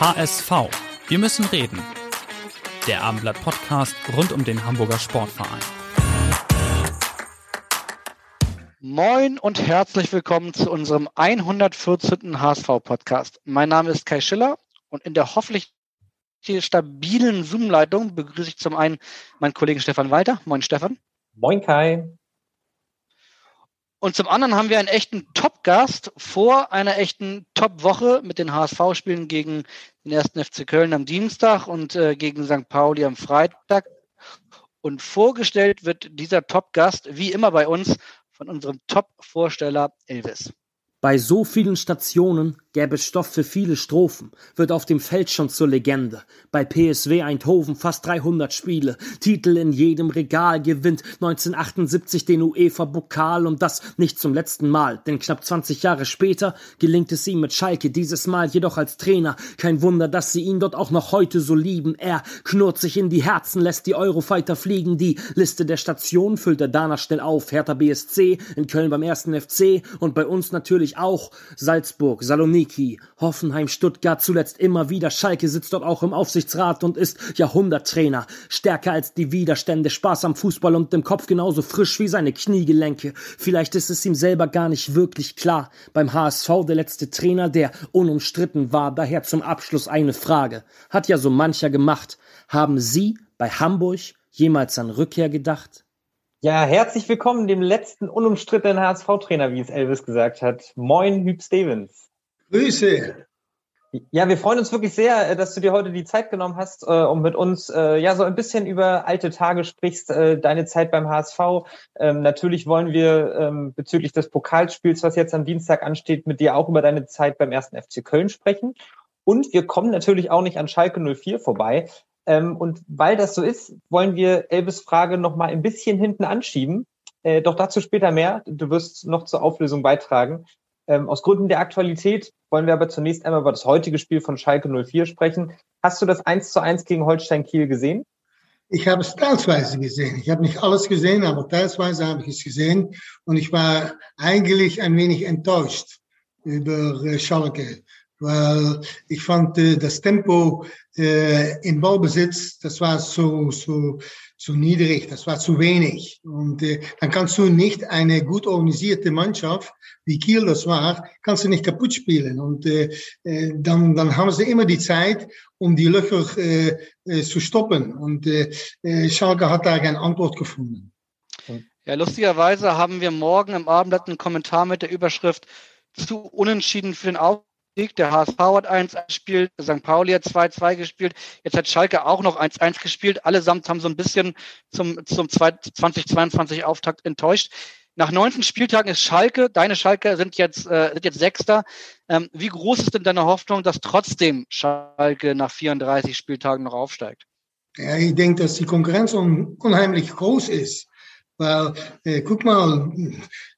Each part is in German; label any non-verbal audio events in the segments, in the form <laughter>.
HSV. Wir müssen reden. Der Abendblatt Podcast rund um den Hamburger Sportverein. Moin und herzlich willkommen zu unserem 114. HSV-Podcast. Mein Name ist Kai Schiller und in der hoffentlich stabilen Zoom-Leitung begrüße ich zum einen meinen Kollegen Stefan Walter. Moin Stefan. Moin Kai. Und zum anderen haben wir einen echten Top-Gast vor einer echten Top-Woche mit den HSV-Spielen gegen den ersten FC Köln am Dienstag und äh, gegen St. Pauli am Freitag. Und vorgestellt wird dieser Top-Gast, wie immer bei uns, von unserem Top-Vorsteller Elvis. Bei so vielen Stationen gäbe Stoff für viele Strophen, wird auf dem Feld schon zur Legende. Bei PSW Eindhoven fast 300 Spiele, Titel in jedem Regal, gewinnt 1978 den UEFA-Pokal und das nicht zum letzten Mal, denn knapp 20 Jahre später gelingt es ihm mit Schalke, dieses Mal jedoch als Trainer. Kein Wunder, dass sie ihn dort auch noch heute so lieben. Er knurrt sich in die Herzen, lässt die Eurofighter fliegen, die Liste der Stationen füllt er danach schnell auf. Hertha BSC, in Köln beim ersten FC und bei uns natürlich natürlich auch Salzburg, Saloniki, Hoffenheim, Stuttgart, zuletzt immer wieder. Schalke sitzt dort auch im Aufsichtsrat und ist Jahrhunderttrainer. Stärker als die Widerstände, Spaß am Fußball und im Kopf genauso frisch wie seine Kniegelenke. Vielleicht ist es ihm selber gar nicht wirklich klar. Beim HSV der letzte Trainer, der unumstritten war. Daher zum Abschluss eine Frage. Hat ja so mancher gemacht. Haben Sie bei Hamburg jemals an Rückkehr gedacht? Ja, herzlich willkommen dem letzten unumstrittenen HSV-Trainer, wie es Elvis gesagt hat. Moin, Hüb Stevens. Grüße. Ja, wir freuen uns wirklich sehr, äh, dass du dir heute die Zeit genommen hast, äh, um mit uns äh, ja so ein bisschen über alte Tage sprichst, deine Zeit beim HSV. Ähm, natürlich wollen wir ähm, bezüglich des Pokalspiels, was jetzt am Dienstag ansteht, mit dir auch über deine Zeit beim ersten FC Köln sprechen. Und wir kommen natürlich auch nicht an Schalke 04 vorbei. Ähm, und weil das so ist, wollen wir Elvis Frage noch mal ein bisschen hinten anschieben. Äh, doch dazu später mehr. Du wirst noch zur Auflösung beitragen. Ähm, aus Gründen der Aktualität wollen wir aber zunächst einmal über das heutige Spiel von Schalke 04 sprechen. Hast du das 1 zu 1 gegen Holstein Kiel gesehen? Ich habe es teilweise gesehen. Ich habe nicht alles gesehen, aber teilweise habe ich es gesehen. Und ich war eigentlich ein wenig enttäuscht über äh, Schalke weil ich fand äh, das Tempo äh, im Ballbesitz, das war so, so, so niedrig, das war zu wenig. Und äh, dann kannst du nicht eine gut organisierte Mannschaft, wie Kiel das war, kannst du nicht kaputt spielen. Und äh, äh, dann, dann haben sie immer die Zeit, um die Löcher äh, äh, zu stoppen. Und äh, Schalke hat da keine Antwort gefunden. Ja, lustigerweise haben wir morgen im Abendblatt einen Kommentar mit der Überschrift zu unentschieden für den Auf der HSV hat 1-1 gespielt, St. Pauli hat 2-2 gespielt, jetzt hat Schalke auch noch 1-1 gespielt. Allesamt haben so ein bisschen zum, zum 2022 Auftakt enttäuscht. Nach 19 Spieltagen ist Schalke, deine Schalke sind jetzt, äh, sind jetzt Sechster. Ähm, wie groß ist denn deine Hoffnung, dass trotzdem Schalke nach 34 Spieltagen noch aufsteigt? Ja, ich denke, dass die Konkurrenz un unheimlich groß ist. Weil, äh, guck mal,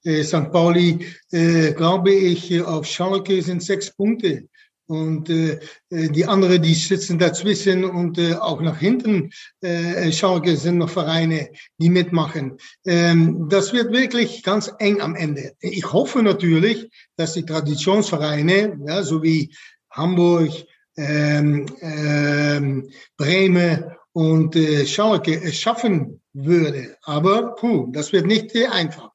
äh, St. Pauli, äh, glaube ich, auf Schalke sind sechs Punkte. Und äh, die anderen, die sitzen dazwischen und äh, auch nach hinten, äh, Schalke sind noch Vereine, die mitmachen. Ähm, das wird wirklich ganz eng am Ende. Ich hoffe natürlich, dass die Traditionsvereine, ja, so wie Hamburg, ähm, ähm, Bremen und äh, Schalke es schaffen würde. Aber puh, das wird nicht einfach.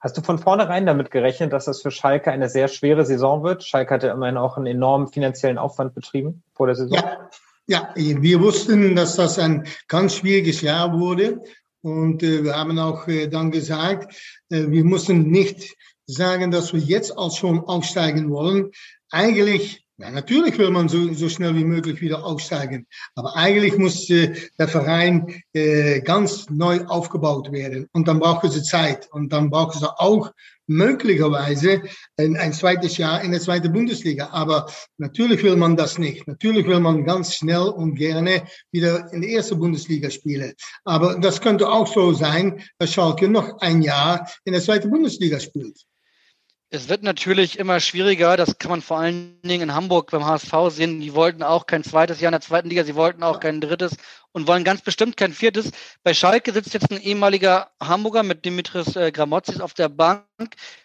Hast du von vornherein damit gerechnet, dass das für Schalke eine sehr schwere Saison wird? Schalke hatte immerhin auch einen enormen finanziellen Aufwand betrieben vor der Saison. Ja, ja wir wussten, dass das ein ganz schwieriges Jahr wurde. Und äh, wir haben auch äh, dann gesagt, äh, wir mussten nicht sagen, dass wir jetzt auch schon aufsteigen wollen. Eigentlich Ja, natürlich will man so, so schnell wie möglich wieder aufsteigen. Aber eigentlich muss äh, der Verein äh, ganz neu aufgebaut werden. Und dann braucht es Zeit. Und dann braucht es auch möglicherweise ein, ein zweites Jahr in der zweiten Bundesliga. Aber natürlich will man das nicht. Natürlich will man ganz schnell und gerne wieder in die erste Bundesliga spielen. Aber das könnte auch so sein, dass Schalke noch ein Jahr in der zweiten Bundesliga spielt. Es wird natürlich immer schwieriger. Das kann man vor allen Dingen in Hamburg beim HSV sehen. Die wollten auch kein zweites Jahr in der zweiten Liga. Sie wollten auch kein drittes und wollen ganz bestimmt kein viertes. Bei Schalke sitzt jetzt ein ehemaliger Hamburger mit Dimitris äh, Gramotzis auf der Bank.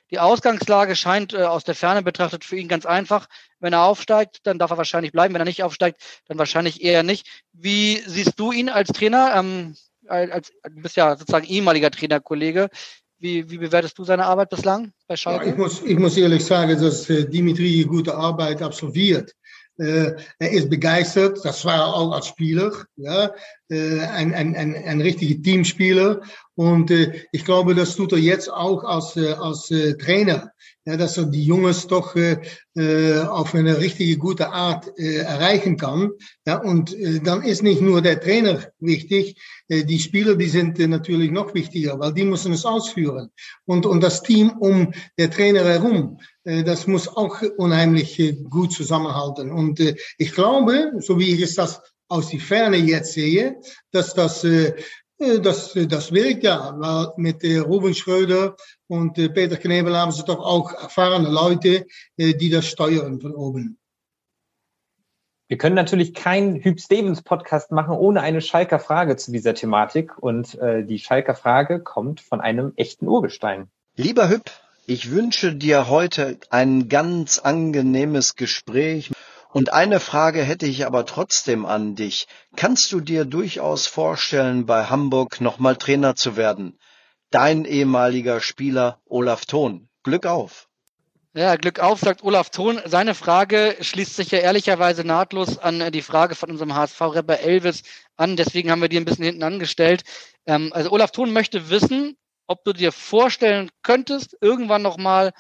Die Ausgangslage scheint äh, aus der Ferne betrachtet für ihn ganz einfach. Wenn er aufsteigt, dann darf er wahrscheinlich bleiben. Wenn er nicht aufsteigt, dann wahrscheinlich eher nicht. Wie siehst du ihn als Trainer? Ähm, als, du bist ja sozusagen ehemaliger Trainerkollege. Wie, wie bewertest du seine Arbeit bislang bei Schalke? Ja, ich, muss, ich muss ehrlich sagen, dass äh, Dimitri gute Arbeit absolviert. Äh, er ist begeistert, das war er auch als Spieler, ja, äh, ein, ein, ein, ein richtiger Teamspieler. Und äh, ich glaube, das tut er jetzt auch als, äh, als äh, Trainer ja, dass er die Jungs doch äh, äh, auf eine richtige gute Art äh, erreichen kann. Ja, und äh, dann ist nicht nur der Trainer wichtig, äh, die Spieler, die sind äh, natürlich noch wichtiger, weil die müssen es ausführen. Und, und das Team um der Trainer herum, äh, das muss auch unheimlich äh, gut zusammenhalten. Und äh, ich glaube, so wie ich es das aus die Ferne jetzt sehe, dass das äh, das, äh, das wirkt ja, weil mit äh, Ruben Schröder und Peter Knebel haben sie doch auch erfahrene Leute, die das steuern von oben. Wir können natürlich keinen Hüb Stevens Podcast machen ohne eine Schalker Frage zu dieser Thematik. Und äh, die Schalker Frage kommt von einem echten Urgestein. Lieber Hüb, ich wünsche dir heute ein ganz angenehmes Gespräch und eine Frage hätte ich aber trotzdem an dich. Kannst du dir durchaus vorstellen, bei Hamburg nochmal Trainer zu werden? Dein ehemaliger Spieler Olaf Thon. Glück auf. Ja, Glück auf, sagt Olaf Thon. Seine Frage schließt sich ja ehrlicherweise nahtlos an die Frage von unserem HSV-Rapper Elvis an. Deswegen haben wir die ein bisschen hinten angestellt. Ähm, also Olaf Thon möchte wissen, ob du dir vorstellen könntest, irgendwann nochmal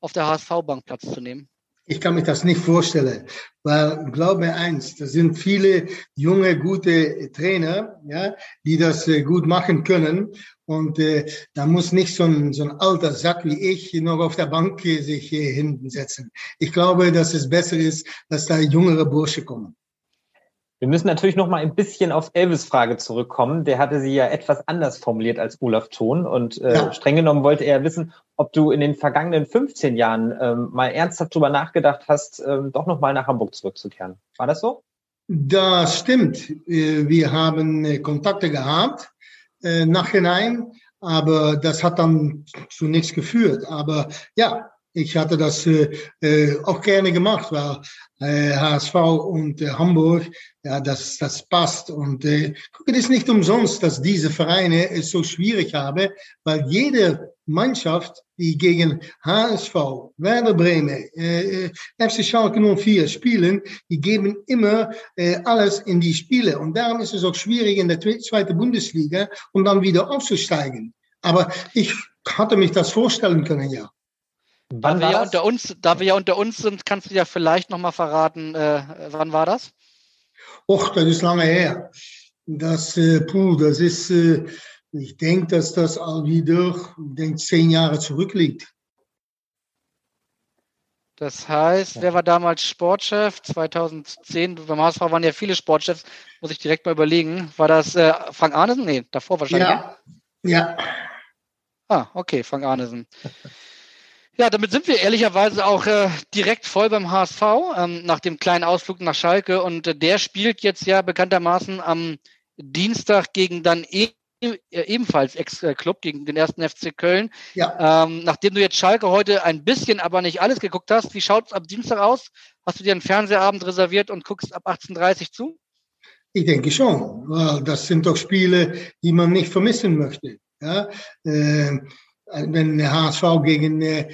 auf der HSV-Bank Platz zu nehmen. Ich kann mich das nicht vorstellen, weil glaub mir eins, da sind viele junge, gute Trainer, ja, die das äh, gut machen können. Und äh, da muss nicht so ein, so ein alter Sack wie ich noch auf der Bank sich äh, hinten setzen. Ich glaube, dass es besser ist, dass da jüngere Bursche kommen. Wir müssen natürlich noch mal ein bisschen auf Elvis Frage zurückkommen. Der hatte sie ja etwas anders formuliert als Olaf Thon und äh, ja. streng genommen wollte er wissen, ob du in den vergangenen 15 Jahren ähm, mal ernsthaft drüber nachgedacht hast, ähm, doch noch mal nach Hamburg zurückzukehren. War das so? Das stimmt. Äh, wir haben äh, Kontakte gehabt äh, nachhinein, aber das hat dann zu nichts geführt. Aber ja, ich hatte das äh, äh, auch gerne gemacht, weil äh, HSV und äh, Hamburg, ja, das, das passt. Und äh, es ist nicht umsonst, dass diese Vereine es so schwierig haben, weil jede Mannschaft, die gegen HSV, Werder Bremen, äh, äh FC Schalke 04 spielen, die geben immer äh, alles in die Spiele. Und darum ist es auch schwierig in der zweiten Bundesliga, um dann wieder aufzusteigen. Aber ich hatte mich das vorstellen können, ja. Wann da wir, ja unter uns, da wir ja unter uns sind, kannst du ja vielleicht noch mal verraten, äh, wann war das? Och, das ist lange her. Das, äh, puh, das ist, äh, ich denke, dass das all wieder, ich denke, zehn Jahre zurückliegt. Das heißt, wer war damals Sportchef? 2010, beim HSV waren ja viele Sportchefs, muss ich direkt mal überlegen. War das äh, Frank Arnesen? Nee, davor wahrscheinlich. Ja. ja. Ah, okay, Frank Arnesen. Ja, damit sind wir ehrlicherweise auch äh, direkt voll beim HSV ähm, nach dem kleinen Ausflug nach Schalke. Und äh, der spielt jetzt ja bekanntermaßen am Dienstag gegen dann e äh, ebenfalls Ex-Club, gegen den ersten FC Köln. Ja. Ähm, nachdem du jetzt Schalke heute ein bisschen, aber nicht alles geguckt hast, wie schaut es am Dienstag aus? Hast du dir einen Fernsehabend reserviert und guckst ab 18.30 Uhr zu? Ich denke schon, weil das sind doch Spiele, die man nicht vermissen möchte. Ja? Äh, wenn der HSV gegen äh,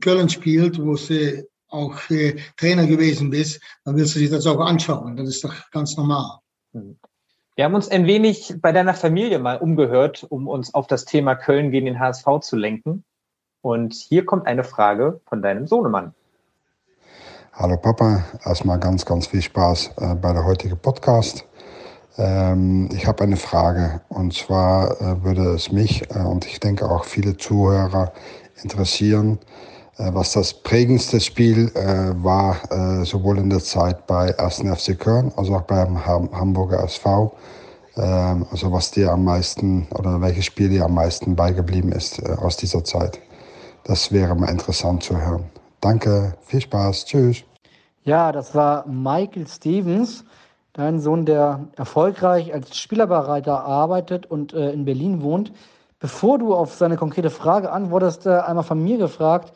Köln spielt, wo sie auch äh, Trainer gewesen bist, dann willst du sich das auch anschauen. Das ist doch ganz normal. Wir haben uns ein wenig bei deiner Familie mal umgehört, um uns auf das Thema Köln gegen den HSV zu lenken. Und hier kommt eine Frage von deinem Sohnemann. Hallo Papa, erstmal ganz, ganz viel Spaß äh, bei der heutigen Podcast. Ähm, ich habe eine Frage und zwar äh, würde es mich äh, und ich denke auch viele Zuhörer interessieren, äh, was das prägendste Spiel äh, war, äh, sowohl in der Zeit bei 1. FC Köln als auch beim Hamburger SV. Ähm, also was dir am meisten oder welches Spiel dir am meisten beigeblieben ist aus dieser Zeit. Das wäre mal interessant zu hören. Danke, viel Spaß, tschüss. Ja, das war Michael Stevens, dein Sohn, der erfolgreich als Spielerberater arbeitet und äh, in Berlin wohnt. Bevor du auf seine konkrete Frage antwortest, äh, einmal von mir gefragt,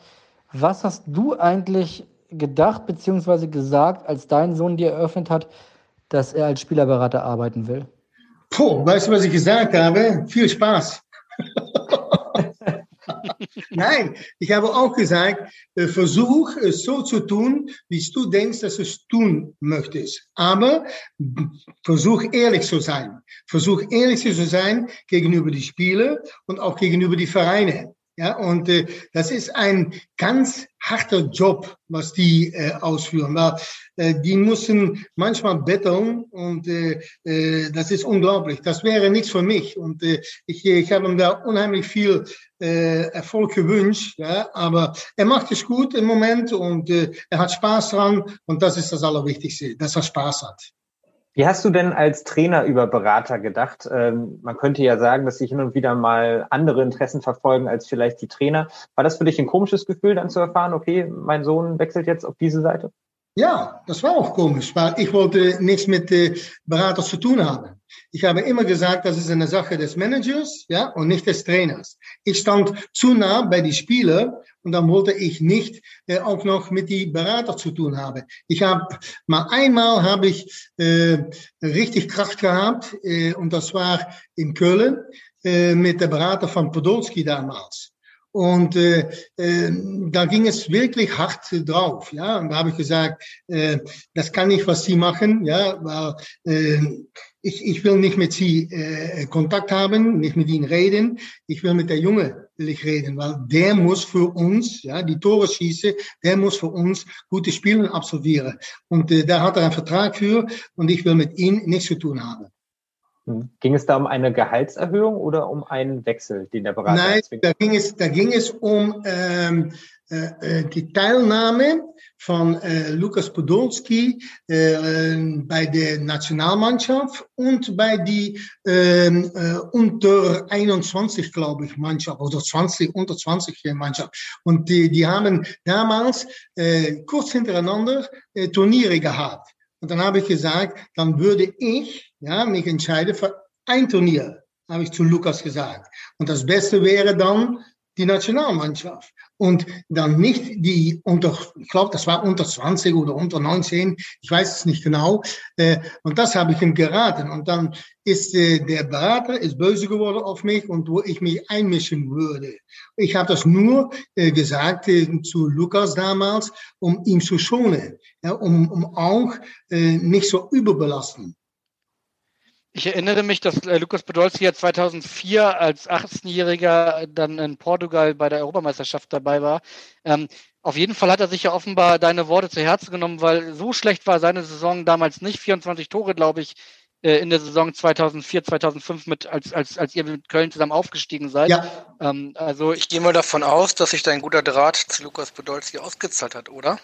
was hast du eigentlich gedacht bzw. gesagt, als dein Sohn dir eröffnet hat, dass er als Spielerberater arbeiten will? Puh, weißt du, was ich gesagt habe? Viel Spaß. <laughs> Nein, ich habe auch gesagt, äh, versuch es so zu tun, wie du denkst, dass du es tun möchtest. Aber versuch ehrlich zu sein. Versuch ehrlich zu sein gegenüber die Spieler und auch gegenüber die Vereine. Ja, und äh, das ist ein ganz harter Job, was die äh, ausführen. Weil, äh, die müssen manchmal betteln und äh, äh, das ist unglaublich. Das wäre nichts für mich. Und äh, ich, ich habe ihm da unheimlich viel äh, Erfolg gewünscht. Ja, aber er macht es gut im Moment und äh, er hat Spaß dran. Und das ist das Allerwichtigste, dass er Spaß hat. Wie hast du denn als Trainer über Berater gedacht? Ähm, man könnte ja sagen, dass sie hin und wieder mal andere Interessen verfolgen als vielleicht die Trainer. War das für dich ein komisches Gefühl, dann zu erfahren, okay, mein Sohn wechselt jetzt auf diese Seite? Ja, das war auch komisch, weil ich wollte nichts mit äh, Berater zu tun haben. Ich habe immer gesagt, das ist eine Sache des Managers, ja, und nicht des Trainers. Ich stand zu nah bei die Spieler und dann wollte ich nicht äh, auch noch mit die Berater zu tun haben. Ich habe mal einmal habe ich äh, richtig Kraft gehabt äh, und das war in Köln äh, mit der Berater von Podolski damals. Und äh, äh, da ging es wirklich hart drauf, ja. Und da habe ich gesagt, äh, das kann nicht, was Sie machen, ja, weil äh, ich, ich will nicht mit Sie äh, Kontakt haben, nicht mit Ihnen reden. Ich will mit der Junge will ich reden, weil der muss für uns, ja, die Tore schießen, der muss für uns gute Spiele absolvieren. Und äh, da hat er einen Vertrag für und ich will mit ihm nichts zu tun haben. Ging es da um eine Gehaltserhöhung oder um einen Wechsel, den der Berater Nein, da ging es, da ging es um ähm, äh, äh, die Teilnahme von äh, Lukas Podolski äh, bei der Nationalmannschaft und bei die ähm, äh, unter 21, glaube ich, Mannschaft oder 20, unter 20 Mannschaft. Und die, die haben damals äh, kurz hintereinander äh, Turniere gehabt. Und dann habe ich gesagt, dann würde ich ja, mich entscheiden für ein Turnier, habe ich zu Lukas gesagt. Und das Beste wäre dann die Nationalmannschaft. Und dann nicht die unter, ich glaube, das war unter 20 oder unter 19, ich weiß es nicht genau. Äh, und das habe ich ihm geraten. Und dann ist äh, der Berater ist böse geworden auf mich und wo ich mich einmischen würde. Ich habe das nur äh, gesagt zu Lukas damals, um ihn zu schonen, um, um auch nicht so überbelasten. Ich erinnere mich, dass äh, Lukas Podolski ja 2004 als 18-Jähriger dann in Portugal bei der Europameisterschaft dabei war. Ähm, auf jeden Fall hat er sich ja offenbar deine Worte zu Herzen genommen, weil so schlecht war seine Saison damals nicht. 24 Tore, glaube ich, äh, in der Saison 2004, 2005 mit, als, als, als ihr mit Köln zusammen aufgestiegen seid. Ja. Ähm, also ich gehe mal davon aus, dass sich dein guter Draht zu Lukas Podolski ausgezahlt hat, oder?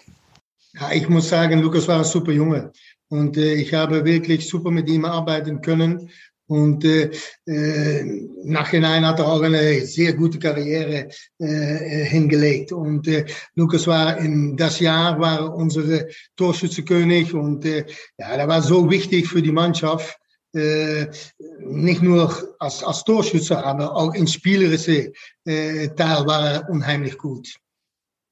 Ja, ich muss sagen, Lukas war ein super Junge. Und äh, ich habe wirklich super mit ihm arbeiten können. Und äh, äh, nachhinein hat er auch eine sehr gute Karriere äh, hingelegt. Und äh, Lukas war in das Jahr war unsere Torschützekönig und äh, ja, der war so wichtig für die Mannschaft. Äh, nicht nur als, als Torschütze, aber auch in spielerische äh, Teil war er unheimlich gut.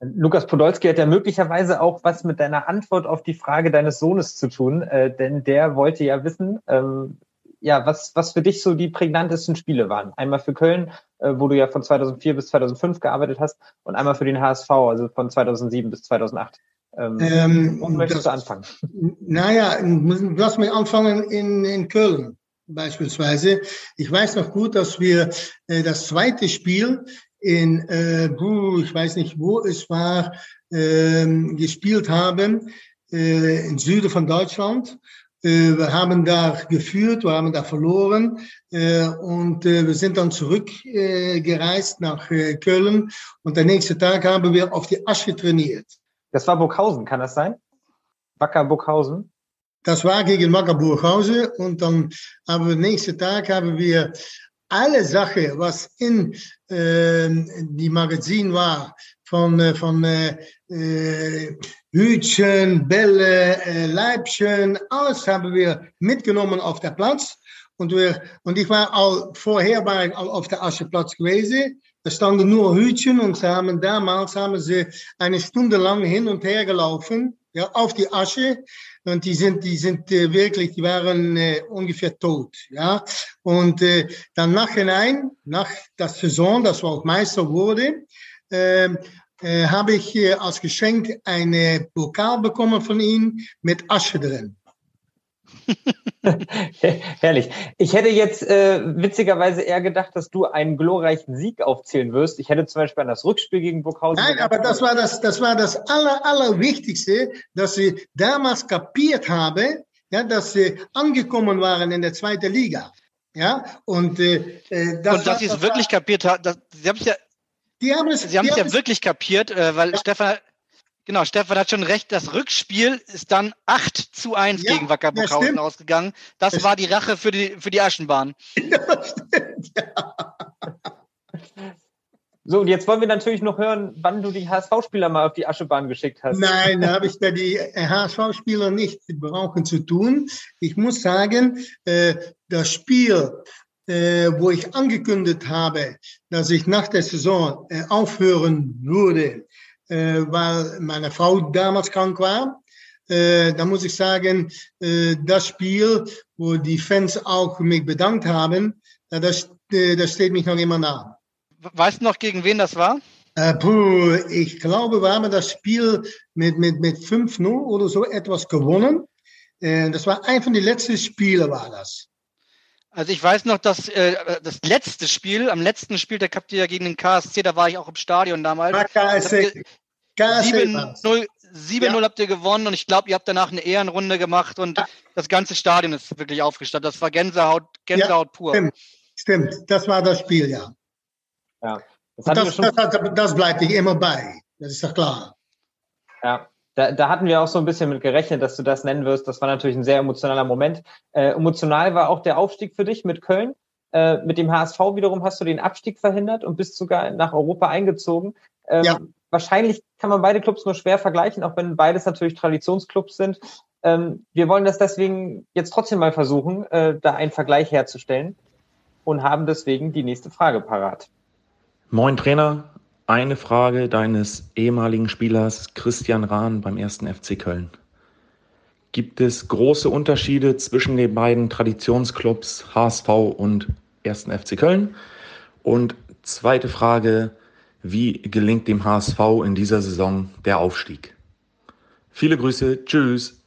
Lukas Podolski hat ja möglicherweise auch was mit deiner Antwort auf die Frage deines Sohnes zu tun, äh, denn der wollte ja wissen, ähm, ja, was, was für dich so die prägnantesten Spiele waren. Einmal für Köln, äh, wo du ja von 2004 bis 2005 gearbeitet hast, und einmal für den HSV, also von 2007 bis 2008. Ähm, ähm, und möchtest du anfangen? <laughs> Naja, lass mich anfangen in, in Köln beispielsweise. Ich weiß noch gut, dass wir äh, das zweite Spiel in, äh, ich weiß nicht, wo es war, äh, gespielt haben, äh, im Süden von Deutschland. Äh, wir haben da geführt, wir haben da verloren äh, und äh, wir sind dann zurückgereist nach Köln und der nächste Tag haben wir auf die Asche trainiert. Das war Burghausen, kann das sein? Wacker Burghausen? Das war gegen Wacker Burghausen und dann haben wir nächsten Tag haben wir alle Sachen, was in äh, die Magazin war, von, äh, von äh, Hütchen, Bälle, äh, Leibchen, alles haben wir mitgenommen auf der Platz. Und, wir, und ich war all vorher war ich auf der Ascheplatz gewesen. Da standen nur Hütchen und sie haben damals haben sie eine Stunde lang hin und her gelaufen, ja, auf die Asche. Und die sind, die sind äh, wirklich, die waren äh, ungefähr tot, ja. Und äh, dann nachhinein, nach der Saison, das war auch Meister wurde, äh, äh, habe ich äh, als Geschenk eine Pokal bekommen von Ihnen mit Asche drin. <laughs> <laughs> Herrlich. Ich hätte jetzt äh, witzigerweise eher gedacht, dass du einen glorreichen Sieg aufzählen wirst. Ich hätte zum Beispiel an das Rückspiel gegen Burghausen. Nein, aber das war das, das war das aller, allerwichtigste, dass ich damals kapiert habe, ja, dass sie angekommen waren in der zweiten Liga. Ja, und, äh, äh das und dass sie es wirklich war, kapiert haben, sie haben es ja die haben es, Sie haben es ja wirklich kapiert, äh, weil ja. Stefan, genau, Stefan hat schon recht, das Rückspiel ist dann 8 zu 1 ja, gegen Wacker Burghausen ja, ausgegangen. Das, das war die Rache für die, für die Aschenbahn. <laughs> Ja, stimmt, ja. So, und jetzt wollen wir natürlich noch hören, wann du die HSV-Spieler mal auf die Aschebahn geschickt hast. Nein, da habe <laughs> ich da die HSV-Spieler nicht brauchen zu tun. Ich muss sagen, äh, das Spiel äh, wo ich angekündigt habe, dass ich nach der Saison äh, aufhören würde, äh, weil meine Frau damals krank war. Äh, da muss ich sagen, äh, das Spiel, wo die Fans auch mich bedankt haben, das, äh, das steht mich noch immer nah. Weißt du noch, gegen wen das war? Äh, puh, ich glaube, wir haben das Spiel mit, mit, mit 5-0 oder so etwas gewonnen. Äh, das war ein von den letzten Spielen, war das. Also ich weiß noch, dass äh, das letzte Spiel, am letzten Spiel, der habt ihr ja gegen den KSC, da war ich auch im Stadion damals. KSC. 7-0 ja. habt ihr gewonnen und ich glaube, ihr habt danach eine Ehrenrunde gemacht und ja. das ganze Stadion ist wirklich aufgestanden. Das war Gänsehaut, Gänsehaut ja, pur. Stimmt. stimmt, das war das Spiel, ja. Ja. Das, das, das, das bleibt dich immer bei. Das ist doch klar. Ja, da, da hatten wir auch so ein bisschen mit gerechnet, dass du das nennen wirst. Das war natürlich ein sehr emotionaler Moment. Äh, emotional war auch der Aufstieg für dich mit Köln. Äh, mit dem HSV wiederum hast du den Abstieg verhindert und bist sogar nach Europa eingezogen. Ähm, ja. Wahrscheinlich kann man beide Clubs nur schwer vergleichen, auch wenn beides natürlich Traditionsclubs sind. Ähm, wir wollen das deswegen jetzt trotzdem mal versuchen, äh, da einen Vergleich herzustellen und haben deswegen die nächste Frage parat. Moin Trainer, eine Frage deines ehemaligen Spielers Christian Rahn beim ersten FC Köln. Gibt es große Unterschiede zwischen den beiden Traditionsclubs HSV und ersten FC Köln? Und zweite Frage, wie gelingt dem HSV in dieser Saison der Aufstieg? Viele Grüße, tschüss.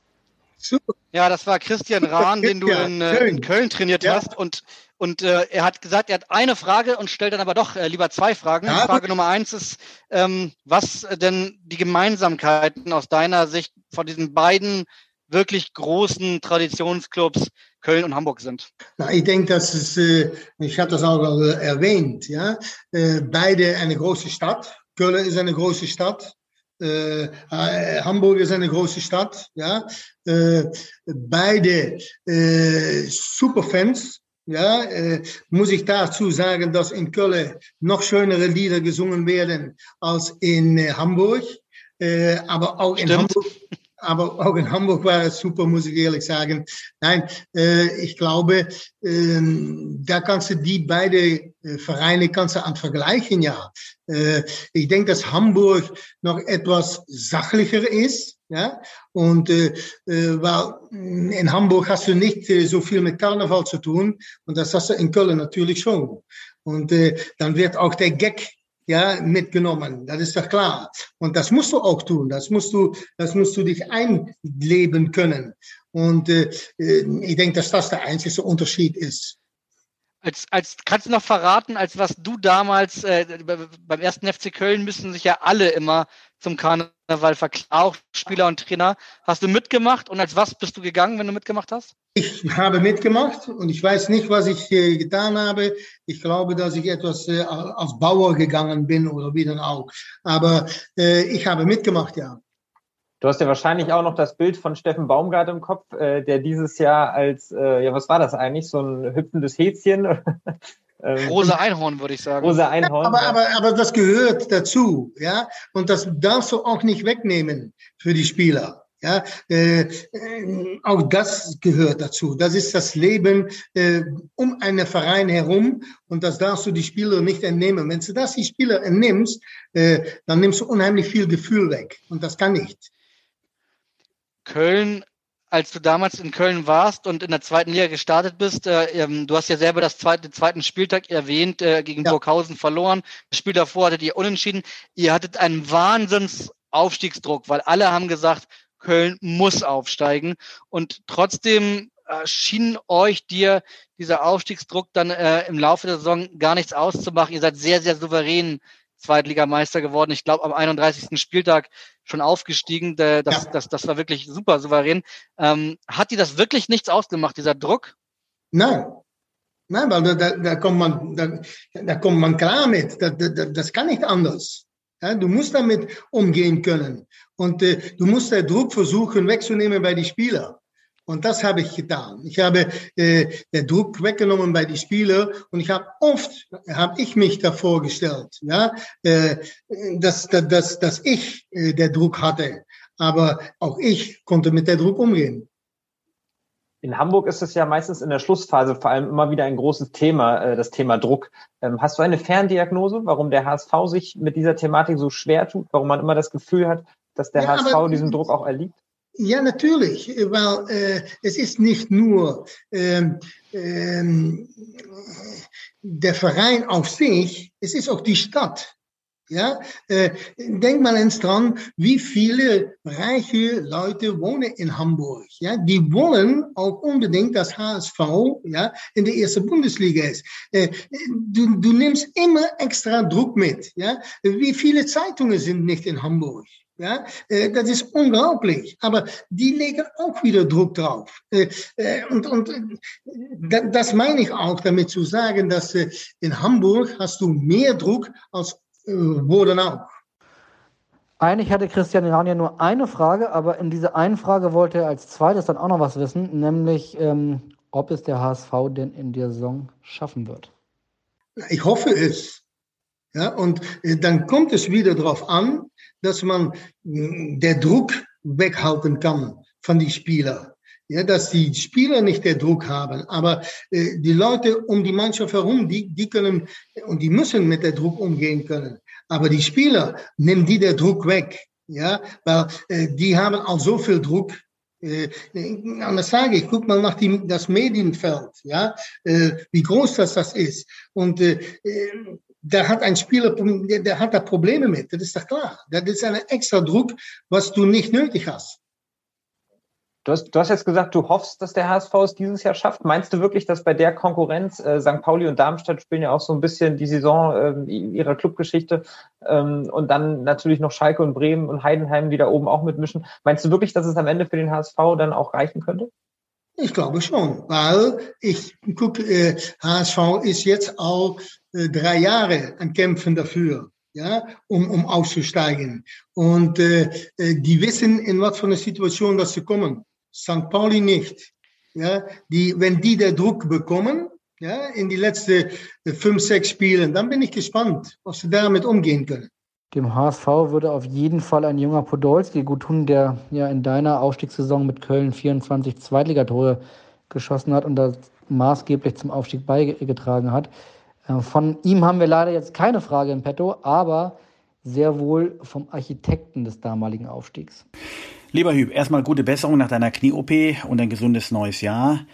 Ja, das war Christian Rahn, den du in, äh, in Köln trainiert ja. hast. Und und äh, er hat gesagt, er hat eine Frage und stellt dann aber doch äh, lieber zwei Fragen. Ja, Frage Nummer eins ist, ähm, was denn die Gemeinsamkeiten aus deiner Sicht von diesen beiden wirklich großen Traditionsclubs Köln und Hamburg sind? Na, ich denke, dass es, äh, ich habe das auch äh, erwähnt, ja, äh, beide eine große Stadt. Köln ist eine große Stadt. Äh, äh, Hamburg ist eine große Stadt, ja. Äh, beide äh, Superfans, ja, äh, muss ich dazu sagen, dass in Köln noch schönere Lieder gesungen werden als in äh, Hamburg. Äh, aber auch Stimmt. in Hamburg, aber auch in Hamburg war es super, muss ich ehrlich sagen. Nein, äh, ich glaube, äh, da kannst du die beide äh, Vereine kannst du an vergleichen, ja. Äh, ich denke, dass Hamburg noch etwas sachlicher ist. Ja? Und äh, äh, weil in Hamburg hast du nicht äh, so viel mit Karneval zu tun und das hast du in Köln natürlich schon. Und äh, dann wird auch der Gag ja mitgenommen. Das ist doch klar. Und das musst du auch tun. Das musst du, das musst du dich einleben können. Und äh, äh ich denke, dass das der einzige Unterschied ist. Als, als kannst du noch verraten, als was du damals äh, beim ersten FC Köln müssen sich ja alle immer zum Karneval verkleiden, auch Spieler und Trainer. Hast du mitgemacht und als was bist du gegangen, wenn du mitgemacht hast? Ich habe mitgemacht und ich weiß nicht, was ich äh, getan habe. Ich glaube, dass ich etwas äh, als Bauer gegangen bin oder wie dann auch. Aber äh, ich habe mitgemacht, ja. Du hast ja wahrscheinlich auch noch das Bild von Steffen Baumgart im Kopf, äh, der dieses Jahr als, äh, ja, was war das eigentlich? So ein hüpfendes Häschen? <laughs> ähm, Rosa Einhorn, würde ich sagen. Rosa Einhorn. Ja, aber, aber, aber das gehört dazu, ja. Und das darfst du auch nicht wegnehmen für die Spieler. Ja, äh, äh, auch das gehört dazu. Das ist das Leben äh, um einen Verein herum und das darfst du die Spieler nicht entnehmen. Wenn du das die Spieler entnimmst, äh, dann nimmst du unheimlich viel Gefühl weg und das kann nicht. Köln, als du damals in Köln warst und in der zweiten Liga gestartet bist, äh, ähm, du hast ja selber das zweite, den zweiten Spieltag erwähnt, äh, gegen ja. Burghausen verloren. Das Spiel davor hattet ihr unentschieden. Ihr hattet einen Wahnsinns Aufstiegsdruck, weil alle haben gesagt, Köln muss aufsteigen. Und trotzdem äh, schien euch dir dieser Aufstiegsdruck dann äh, im Laufe der Saison gar nichts auszumachen. Ihr seid sehr, sehr souverän Zweitligameister geworden. Ich glaube, am 31. Spieltag schon aufgestiegen. Das, ja. das, das war wirklich super souverän. Ähm, hat dir das wirklich nichts ausgemacht, dieser Druck? Nein. Nein, weil da, da, da, kommt, man, da, da kommt man klar mit. Da, da, das kann nicht anders. Ja, du musst damit umgehen können. Und äh, du musst den Druck versuchen wegzunehmen bei den Spielern. Und das habe ich getan. Ich habe äh, den Druck weggenommen bei den Spielern und ich habe oft, habe ich mich davor gestellt, ja, äh, dass, dass, dass ich äh, der Druck hatte. Aber auch ich konnte mit der Druck umgehen. In Hamburg ist es ja meistens in der Schlussphase vor allem immer wieder ein großes Thema, äh, das Thema Druck. Ähm, hast du eine Ferndiagnose, warum der HSV sich mit dieser Thematik so schwer tut, warum man immer das Gefühl hat, dass der ja, HSV diesem Druck auch erliegt? Ja, natürlich, weil äh, es ist nicht nur ähm, ähm, der Verein auf sich, es ist auch die Stadt. Ja, äh, denk mal ins dran, wie viele reiche Leute wohnen in Hamburg. Ja, die wollen auch unbedingt, dass HSV ja in der ersten Bundesliga ist. Äh, du, du nimmst immer extra Druck mit. Ja, wie viele Zeitungen sind nicht in Hamburg? Ja, äh, das ist unglaublich. Aber die legen auch wieder Druck drauf. Äh, und und das meine ich auch damit zu sagen, dass in Hamburg hast du mehr Druck als wo dann auch. Eigentlich hatte Christian Iran ja nur eine Frage, aber in dieser einen Frage wollte er als zweites dann auch noch was wissen, nämlich ähm, ob es der HSV denn in der Saison schaffen wird. Ich hoffe es. Ja, und dann kommt es wieder darauf an, dass man mm, der Druck weghalten kann von den Spielern. Ja, dass die Spieler nicht der Druck haben, aber äh, die Leute um die Mannschaft herum, die, die können und die müssen mit der Druck umgehen können. Aber die Spieler nehmen die der Druck weg. Ja, weil äh, die haben auch so viel Druck, äh, anders sage ich, guck mal nach die, das Medienfeld, ja, äh, wie groß das das ist. Und äh, äh da hat ein Spieler, der hat da Probleme mit, das ist doch klar. Das ist ein extra Druck, was du nicht nötig hast. Du hast, du hast jetzt gesagt, du hoffst, dass der HSV es dieses Jahr schafft. Meinst du wirklich, dass bei der Konkurrenz äh, St. Pauli und Darmstadt spielen ja auch so ein bisschen die Saison äh, ihrer Clubgeschichte ähm, und dann natürlich noch Schalke und Bremen und Heidenheim, die da oben auch mitmischen. Meinst du wirklich, dass es am Ende für den HSV dann auch reichen könnte? Ich glaube schon, weil ich gucke, äh, HSV ist jetzt auch äh, drei Jahre am Kämpfen dafür, ja, um, um auszusteigen. Und äh, äh, die wissen, in was für eine Situation dass sie kommen. St. Pauli nicht. Ja, die, wenn die der Druck bekommen, ja, in die letzten äh, fünf, sechs Spielen, dann bin ich gespannt, ob sie damit umgehen können. Dem HSV würde auf jeden Fall ein junger Podolski gut tun, der ja in deiner Aufstiegssaison mit Köln 24 Zweitligatore geschossen hat und das maßgeblich zum Aufstieg beigetragen hat. Äh, von ihm haben wir leider jetzt keine Frage im Petto, aber sehr wohl vom Architekten des damaligen Aufstiegs. Lieber Hüb, erstmal gute Besserung nach deiner Knie-OP und ein gesundes neues Jahr.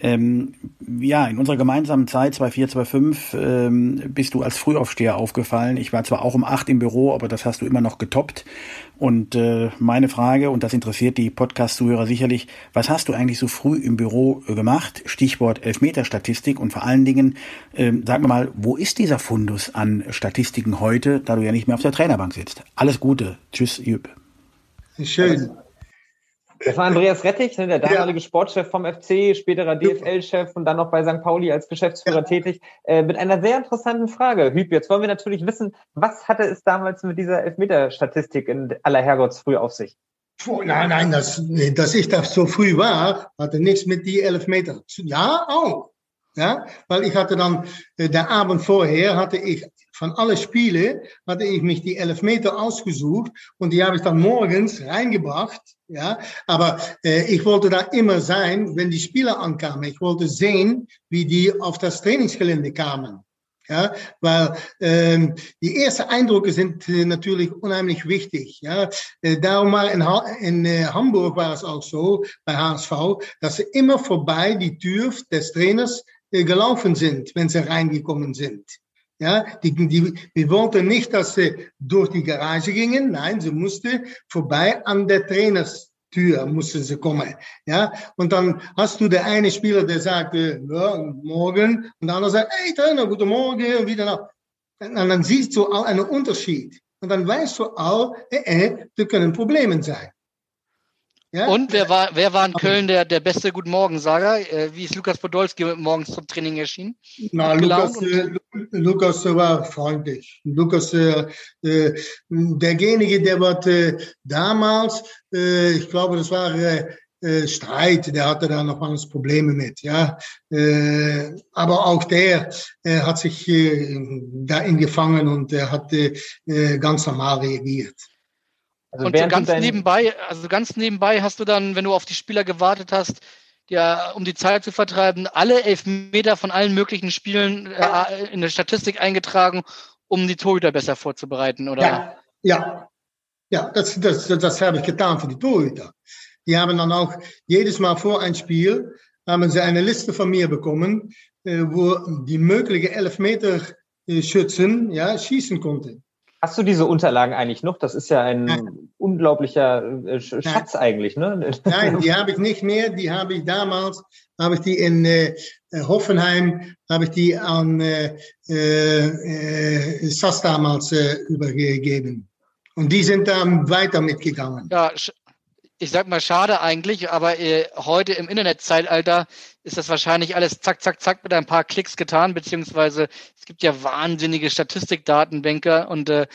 Ähm, ja, in unserer gemeinsamen Zeit 24, 25 ähm, bist du als Frühaufsteher aufgefallen. Ich war zwar auch um acht im Büro, aber das hast du immer noch getoppt. Und äh, meine Frage, und das interessiert die Podcast-Zuhörer sicherlich, was hast du eigentlich so früh im Büro gemacht? Stichwort Elfmeterstatistik und vor allen Dingen, äh, sag mal, wo ist dieser Fundus an Statistiken heute, da du ja nicht mehr auf der Trainerbank sitzt? Alles Gute. Tschüss, Jüb. Schön. Das war Andreas Rettich, ne, der damalige ja. Sportchef vom FC, späterer DFL-Chef und dann noch bei St. Pauli als Geschäftsführer ja. tätig, äh, mit einer sehr interessanten Frage. Hüb, jetzt wollen wir natürlich wissen, was hatte es damals mit dieser Elfmeter-Statistik in aller Herrgottsfrüh auf sich? Nein, nein, dass, dass ich da so früh war, hatte nichts mit die Elfmeter. Ja, auch. Ja, weil ich hatte dann, äh, der Abend vorher hatte ich von alle Spiele, hatte ich mich die Elfmeter ausgesucht und die habe ich dann morgens reingebracht. Ja, aber äh, ich wollte da immer sein, wenn die Spieler ankamen. Ich wollte sehen, wie die auf das Trainingsgelände kamen. Ja, weil ähm, die ersten Eindrücke sind äh, natürlich unheimlich wichtig. Ja, äh, darum war in, ha in äh, Hamburg war es auch so bei HSV, dass sie immer vorbei die Tür des Trainers äh, gelaufen sind, wenn sie reingekommen sind. Ja, die, die, wir wollten nicht, dass sie durch die Garage gingen. Nein, sie musste vorbei an der Trainerstür mussten sie kommen. Ja, und dann hast du der eine Spieler, der sagte, ja, morgen, und der andere sagt, hey Trainer, guten Morgen, und wieder noch. Und dann siehst du auch einen Unterschied. Und dann weißt du auch, äh, äh, da können Probleme sein. Ja? Und wer war, wer war in Köln der, der beste Guten Morgen-Sager? Äh, wie ist Lukas Podolski morgens zum Training erschienen? Na, Lukas, äh, Lukas war freundlich. Lukas, äh, äh, derjenige, der war äh, damals, ich glaube, das war Streit, der hatte da noch mal Probleme mit, ja. Aber auch der hat sich da gefangen und er hat ganz normal reagiert. Also und so ganz nebenbei, also ganz nebenbei hast du dann, wenn du auf die Spieler gewartet hast, ja, um die Zeit zu vertreiben, alle Elfmeter von allen möglichen Spielen äh, in der Statistik eingetragen, um die Torhüter besser vorzubereiten, oder? Ja, ja, ja das, das, das habe ich getan für die Torhüter. Die haben dann auch jedes Mal vor ein Spiel, haben sie eine Liste von mir bekommen, äh, wo die möglichen Elfmeter-Schützen ja, schießen konnten. Hast du diese Unterlagen eigentlich noch? Das ist ja ein Nein. unglaublicher äh, Schatz Nein. eigentlich, ne? Nein, die habe ich nicht mehr. Die habe ich damals, habe ich die in äh, Hoffenheim, habe ich die an äh, äh, SAS damals äh, übergeben. Und die sind dann weiter mitgegangen. Ja, ich sag mal schade eigentlich, aber äh, heute im Internetzeitalter ist das wahrscheinlich alles zack, zack, zack mit ein paar Klicks getan, beziehungsweise es gibt ja wahnsinnige Statistikdatenbänke und äh,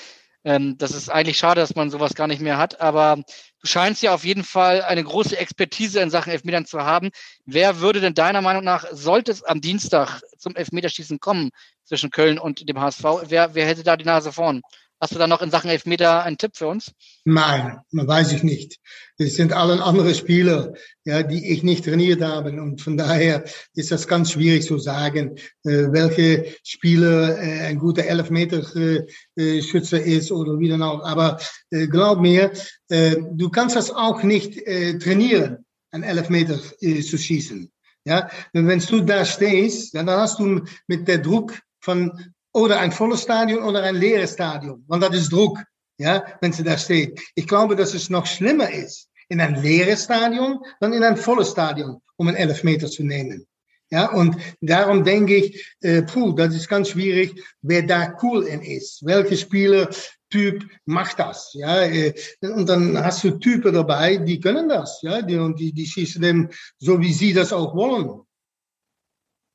ähm, das ist eigentlich schade, dass man sowas gar nicht mehr hat. Aber du scheinst ja auf jeden Fall eine große Expertise in Sachen Elfmetern zu haben. Wer würde denn deiner Meinung nach, sollte es am Dienstag zum Elfmeterschießen kommen zwischen Köln und dem HSV, wer, wer hätte da die Nase vorn? Hast du da noch in Sachen Elfmeter einen Tipp für uns? Nein, weiß ich nicht. Es sind alle andere Spieler, ja, die ich nicht trainiert habe. Und von daher ist das ganz schwierig zu sagen, äh, welche Spieler äh, ein guter Elfmeter-Schütze äh, ist oder wie dann auch. Aber äh, glaub mir, äh, du kannst das auch nicht äh, trainieren, ein Elfmeter äh, zu schießen. Ja, wenn du da stehst, dann hast du mit der Druck von oder ein volles Stadion oder ein leeres Stadion. Want dat is Druck, ja, wenn sie da steht. Ich glaube, dass es noch schlimmer ist in ein leeres Stadion dann in ein volles Stadion, um einen Elfmeter zu nehmen. Ja, und darum denke ich, äh, puh, das ist ganz schwierig, wer da cool in ist. Welche Spielertyp macht das? Ja, äh, und dann hast du Typen dabei, die können das, ja, die, und die, die schießen dem so, wie sie das auch wollen.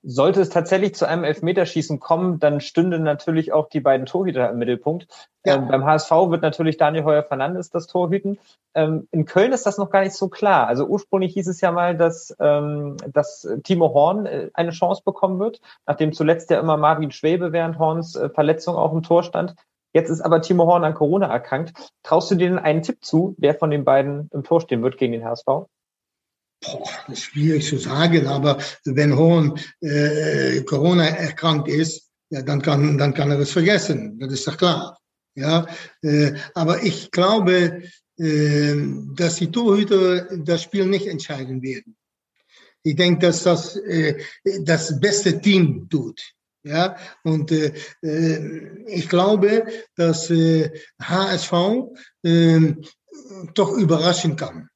Sollte es tatsächlich zu einem Elfmeterschießen kommen, dann stünden natürlich auch die beiden Torhüter im Mittelpunkt. Ja. Ähm, beim HSV wird natürlich Daniel Heuer Fernandes das Torhüten. Ähm, in Köln ist das noch gar nicht so klar. Also ursprünglich hieß es ja mal, dass, ähm, dass Timo Horn äh, eine Chance bekommen wird, nachdem zuletzt ja immer Marvin Schwebe während Horns äh, Verletzung auch im Tor stand. Jetzt ist aber Timo Horn an Corona erkrankt. Traust du dir denn einen Tipp zu, wer von den beiden im Tor stehen wird gegen den HSV? Boah, das ist schwierig zu sagen, aber wenn Horn äh, Corona erkrankt ist, ja, dann kann, dann kann er das vergessen. Das ist doch klar. Ja, äh, aber ich glaube, äh, dass die Torhüter das Spiel nicht entscheiden werden. Ich denke, dass das äh, das beste Team tut. Ja, und äh, äh ich glaube, dass äh, HSV äh, doch überraschen kann.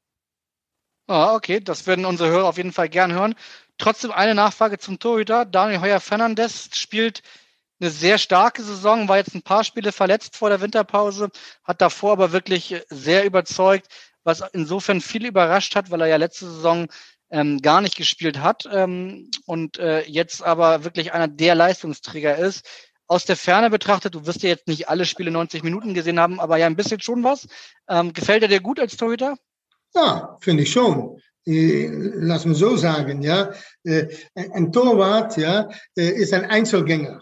Ah, okay, das werden unsere Hörer auf jeden Fall gern hören. Trotzdem eine Nachfrage zum Torhüter. Daniel Heuer Fernandes spielt eine sehr starke Saison, war jetzt ein paar Spiele verletzt vor der Winterpause, hat davor aber wirklich sehr überzeugt, was insofern viel überrascht hat, weil er ja letzte Saison ähm, gar nicht gespielt hat ähm, und äh, jetzt aber wirklich einer der Leistungsträger ist. Aus der Ferne betrachtet, du wirst ja jetzt nicht alle Spiele 90 Minuten gesehen haben, aber ja ein bisschen schon was. Ähm, gefällt er dir gut als Torhüter? Ja, finde ich schon. Äh, lass mich so sagen, ja. Äh, ein Torwart, ja, äh, ist ein Einzelgänger.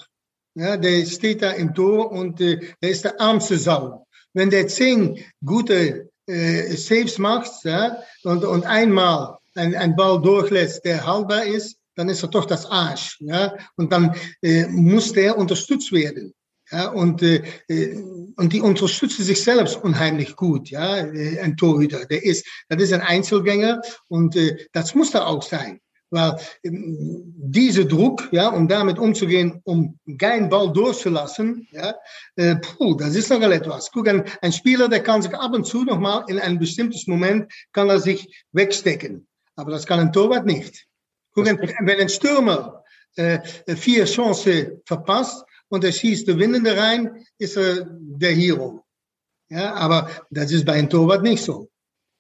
Ja, der steht da im Tor und der ist der armste Sau. Wenn der zehn gute äh, Saves macht ja, und, und einmal ein, ein Ball durchlässt, der haltbar ist, dann ist er doch das Arsch. Ja? Und dann äh, muss der unterstützt werden. Ja, und, äh, und die unterstützen sich selbst unheimlich gut, ja, ein Torhüter. Der ist, das ist ein Einzelgänger und äh, das muss da auch sein. Weil ähm, dieser Druck, ja, um damit umzugehen, um keinen Ball durchzulassen, ja, äh, puh, das ist nochmal etwas. Guck, ein, ein Spieler, der kann sich ab und zu nochmal in ein bestimmtes Moment, kann er sich wegstecken. Aber das kann ein Torwart nicht. Guck, wenn ein Stürmer äh, vier Chancen verpasst und er schießt der Winnende rein, ist er der Hero. Ja, aber das ist bei einem Torwart nicht so.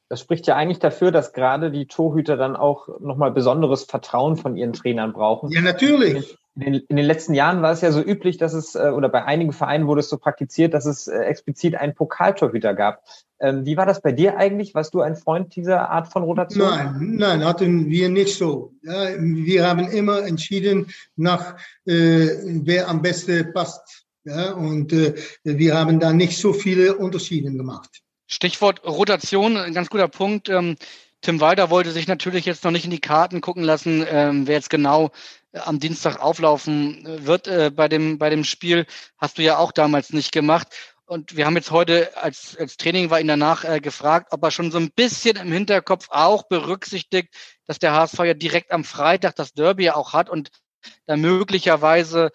Das spricht ja eigentlich dafür, dass gerade die Torhüter dann auch nochmal besonderes Vertrauen von ihren Trainern brauchen. Ja, natürlich. In den, in den, letzten Jahren war es ja so üblich, dass es, äh, oder bei einigen Vereinen wurde es so praktiziert, dass es äh, explizit einen Pokaltorhüter gab. Ähm, wie war das bei dir eigentlich? Warst du ein Freund dieser Art von Rotation? Nein, nein, hatten wir nicht so. Ja, wir haben immer entschieden nach, äh, wer am besten passt. Ja, und äh, wir haben da nicht so viele Unterschiede gemacht. Stichwort Rotation, ein ganz guter Punkt. Ähm, Tim Walder wollte sich natürlich jetzt noch nicht in die Karten gucken lassen, ähm, wer jetzt genau äh, am Dienstag auflaufen äh, wird äh, bei, dem, bei dem Spiel. Hast du ja auch damals nicht gemacht. Und wir haben jetzt heute, als, als Training war ihn danach äh, gefragt, ob er schon so ein bisschen im Hinterkopf auch berücksichtigt, dass der HSV ja direkt am Freitag das Derby ja auch hat und da möglicherweise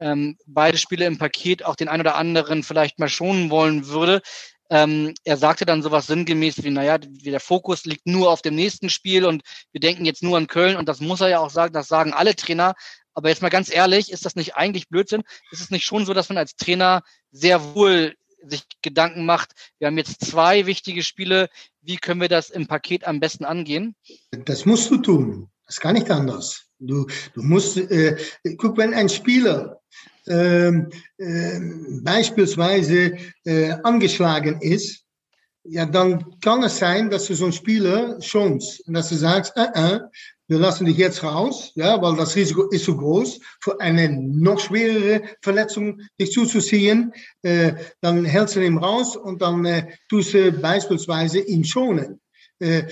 ähm, beide Spiele im Paket auch den ein oder anderen vielleicht mal schonen wollen würde. Ähm, er sagte dann sowas sinngemäß wie, naja, der Fokus liegt nur auf dem nächsten Spiel und wir denken jetzt nur an Köln und das muss er ja auch sagen, das sagen alle Trainer. Aber jetzt mal ganz ehrlich, ist das nicht eigentlich Blödsinn? Ist es nicht schon so, dass man als Trainer sehr wohl sich Gedanken macht, wir haben jetzt zwei wichtige Spiele, wie können wir das im Paket am besten angehen? Das musst du tun. Das kann nicht anders. Du, du musst, äh, guck, wenn ein Spieler ähm, äh, beispielsweise äh, angeschlagen ist, ja, dann kann es sein, dass du so ein Spieler schonst und dass du sagst, äh, äh, wir lassen dich jetzt raus, ja, weil das Risiko ist so groß, für eine noch schwerere Verletzung dich zuzuziehen. Äh, dann hältst du ihn raus und dann äh, tust du beispielsweise ihn schonen. Äh,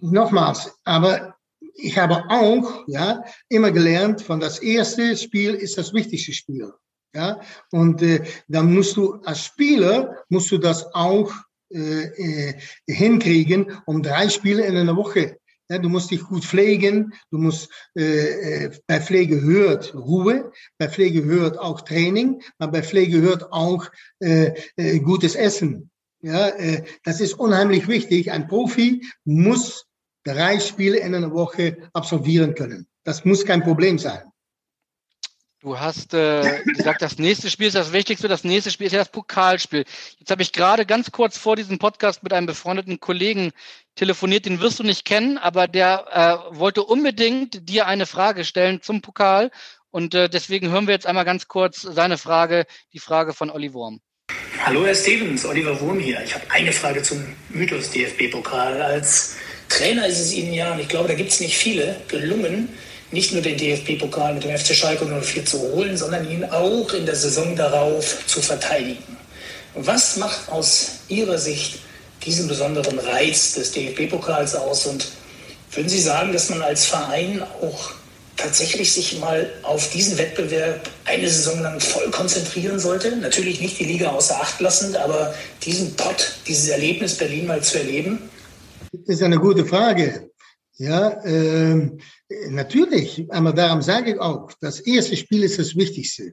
nochmals, aber ich habe auch ja, immer gelernt, von das erste Spiel ist das wichtigste Spiel. Ja? Und äh, dann musst du als Spieler, musst du das auch äh, äh, hinkriegen, um drei Spiele in einer Woche. Ja, du musst dich gut pflegen, du musst, äh, äh bei Pflege hört Ruhe, bei Pflege hört auch Training, aber bei Pflege hört auch äh, äh, gutes Essen. Ja, äh, das ist unheimlich wichtig. Ein Profi muss drei Spiele in einer Woche absolvieren können. Das muss kein Problem sein. Du hast äh, gesagt, das nächste Spiel ist das Wichtigste. Das nächste Spiel ist ja das Pokalspiel. Jetzt habe ich gerade ganz kurz vor diesem Podcast mit einem befreundeten Kollegen telefoniert. Den wirst du nicht kennen, aber der äh, wollte unbedingt dir eine Frage stellen zum Pokal. Und äh, deswegen hören wir jetzt einmal ganz kurz seine Frage, die Frage von Olli Wurm. Hallo Herr Stevens, Oliver Wurm hier. Ich habe eine Frage zum Mythos DFB-Pokal. Als Trainer ist es Ihnen ja, und ich glaube, da gibt es nicht viele, gelungen, nicht nur den DFB-Pokal mit dem FC Schalke 04 zu holen, sondern ihn auch in der Saison darauf zu verteidigen. Was macht aus Ihrer Sicht diesen besonderen Reiz des DFB-Pokals aus? Und würden Sie sagen, dass man als Verein auch tatsächlich sich mal auf diesen Wettbewerb eine Saison lang voll konzentrieren sollte? Natürlich nicht die Liga außer Acht lassend, aber diesen Pott, dieses Erlebnis Berlin mal zu erleben? Das ist eine gute Frage. Ja, ähm, natürlich, aber darum sage ich auch, das erste Spiel ist das Wichtigste.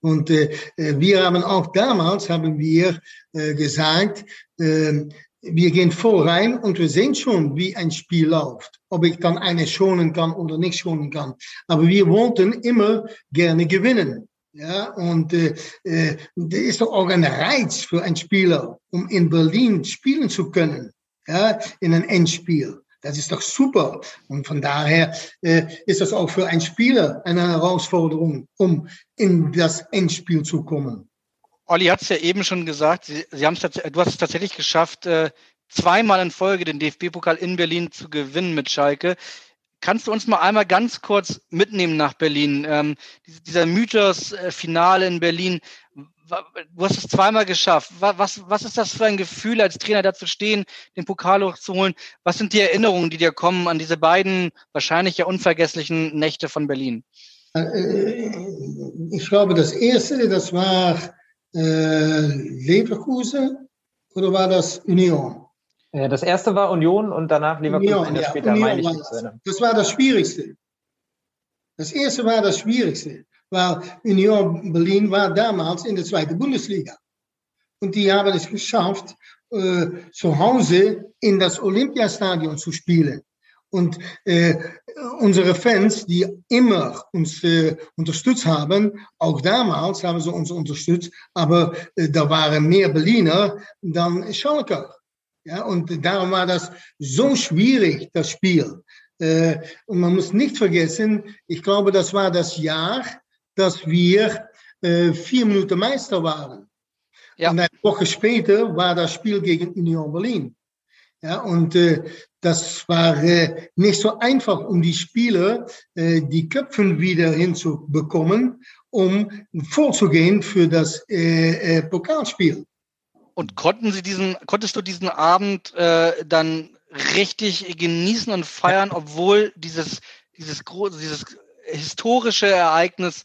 Und äh, wir haben auch damals, haben wir äh, gesagt, äh, wir gehen vorein und wir sehen schon, wie ein Spiel läuft. Ob ich dann eine schonen kann oder nicht schonen kann. Aber wir wollten immer gerne gewinnen. Ja, und äh, äh, das ist doch auch ein Reiz für einen Spieler, um in Berlin spielen zu können. Ja, in ein Endspiel. Das ist doch super. Und von daher äh, ist das auch für einen Spieler eine Herausforderung, um in das Endspiel zu kommen. Olli hat es ja eben schon gesagt, Sie, Sie haben's, du hast es tatsächlich geschafft, äh, zweimal in Folge den DFB-Pokal in Berlin zu gewinnen mit Schalke. Kannst du uns mal einmal ganz kurz mitnehmen nach Berlin? Ähm, dieser Mythos-Finale in Berlin, du hast es zweimal geschafft. Was, was ist das für ein Gefühl, als Trainer da zu stehen, den Pokal hochzuholen? Was sind die Erinnerungen, die dir kommen an diese beiden wahrscheinlich ja unvergesslichen Nächte von Berlin? Äh, ich glaube, das erste, das war äh, Leverkusen oder war das Union? Ja, das erste war Union und danach Leverkusen Union, ja, später, Union. War das. das war das Schwierigste. Das erste war das Schwierigste, weil Union Berlin war damals in der zweiten Bundesliga. Und die haben es geschafft, äh, zu Hause in das Olympiastadion zu spielen. Und äh, unsere Fans, die immer uns äh, unterstützt haben, auch damals haben sie uns unterstützt, aber äh, da waren mehr Berliner dann Schalker. Ja, und darum war das so schwierig, das Spiel. Äh, und man muss nicht vergessen, ich glaube, das war das Jahr, dass wir äh, vier Minuten Meister waren. Ja. Und eine Woche später war das Spiel gegen Union Berlin. Ja, und äh, das war äh, nicht so einfach, um die Spieler äh, die Köpfe wieder hinzubekommen, um vorzugehen für das äh, äh, Pokalspiel. Und konnten Sie diesen, konntest du diesen Abend äh, dann richtig genießen und feiern, obwohl dieses, dieses dieses historische Ereignis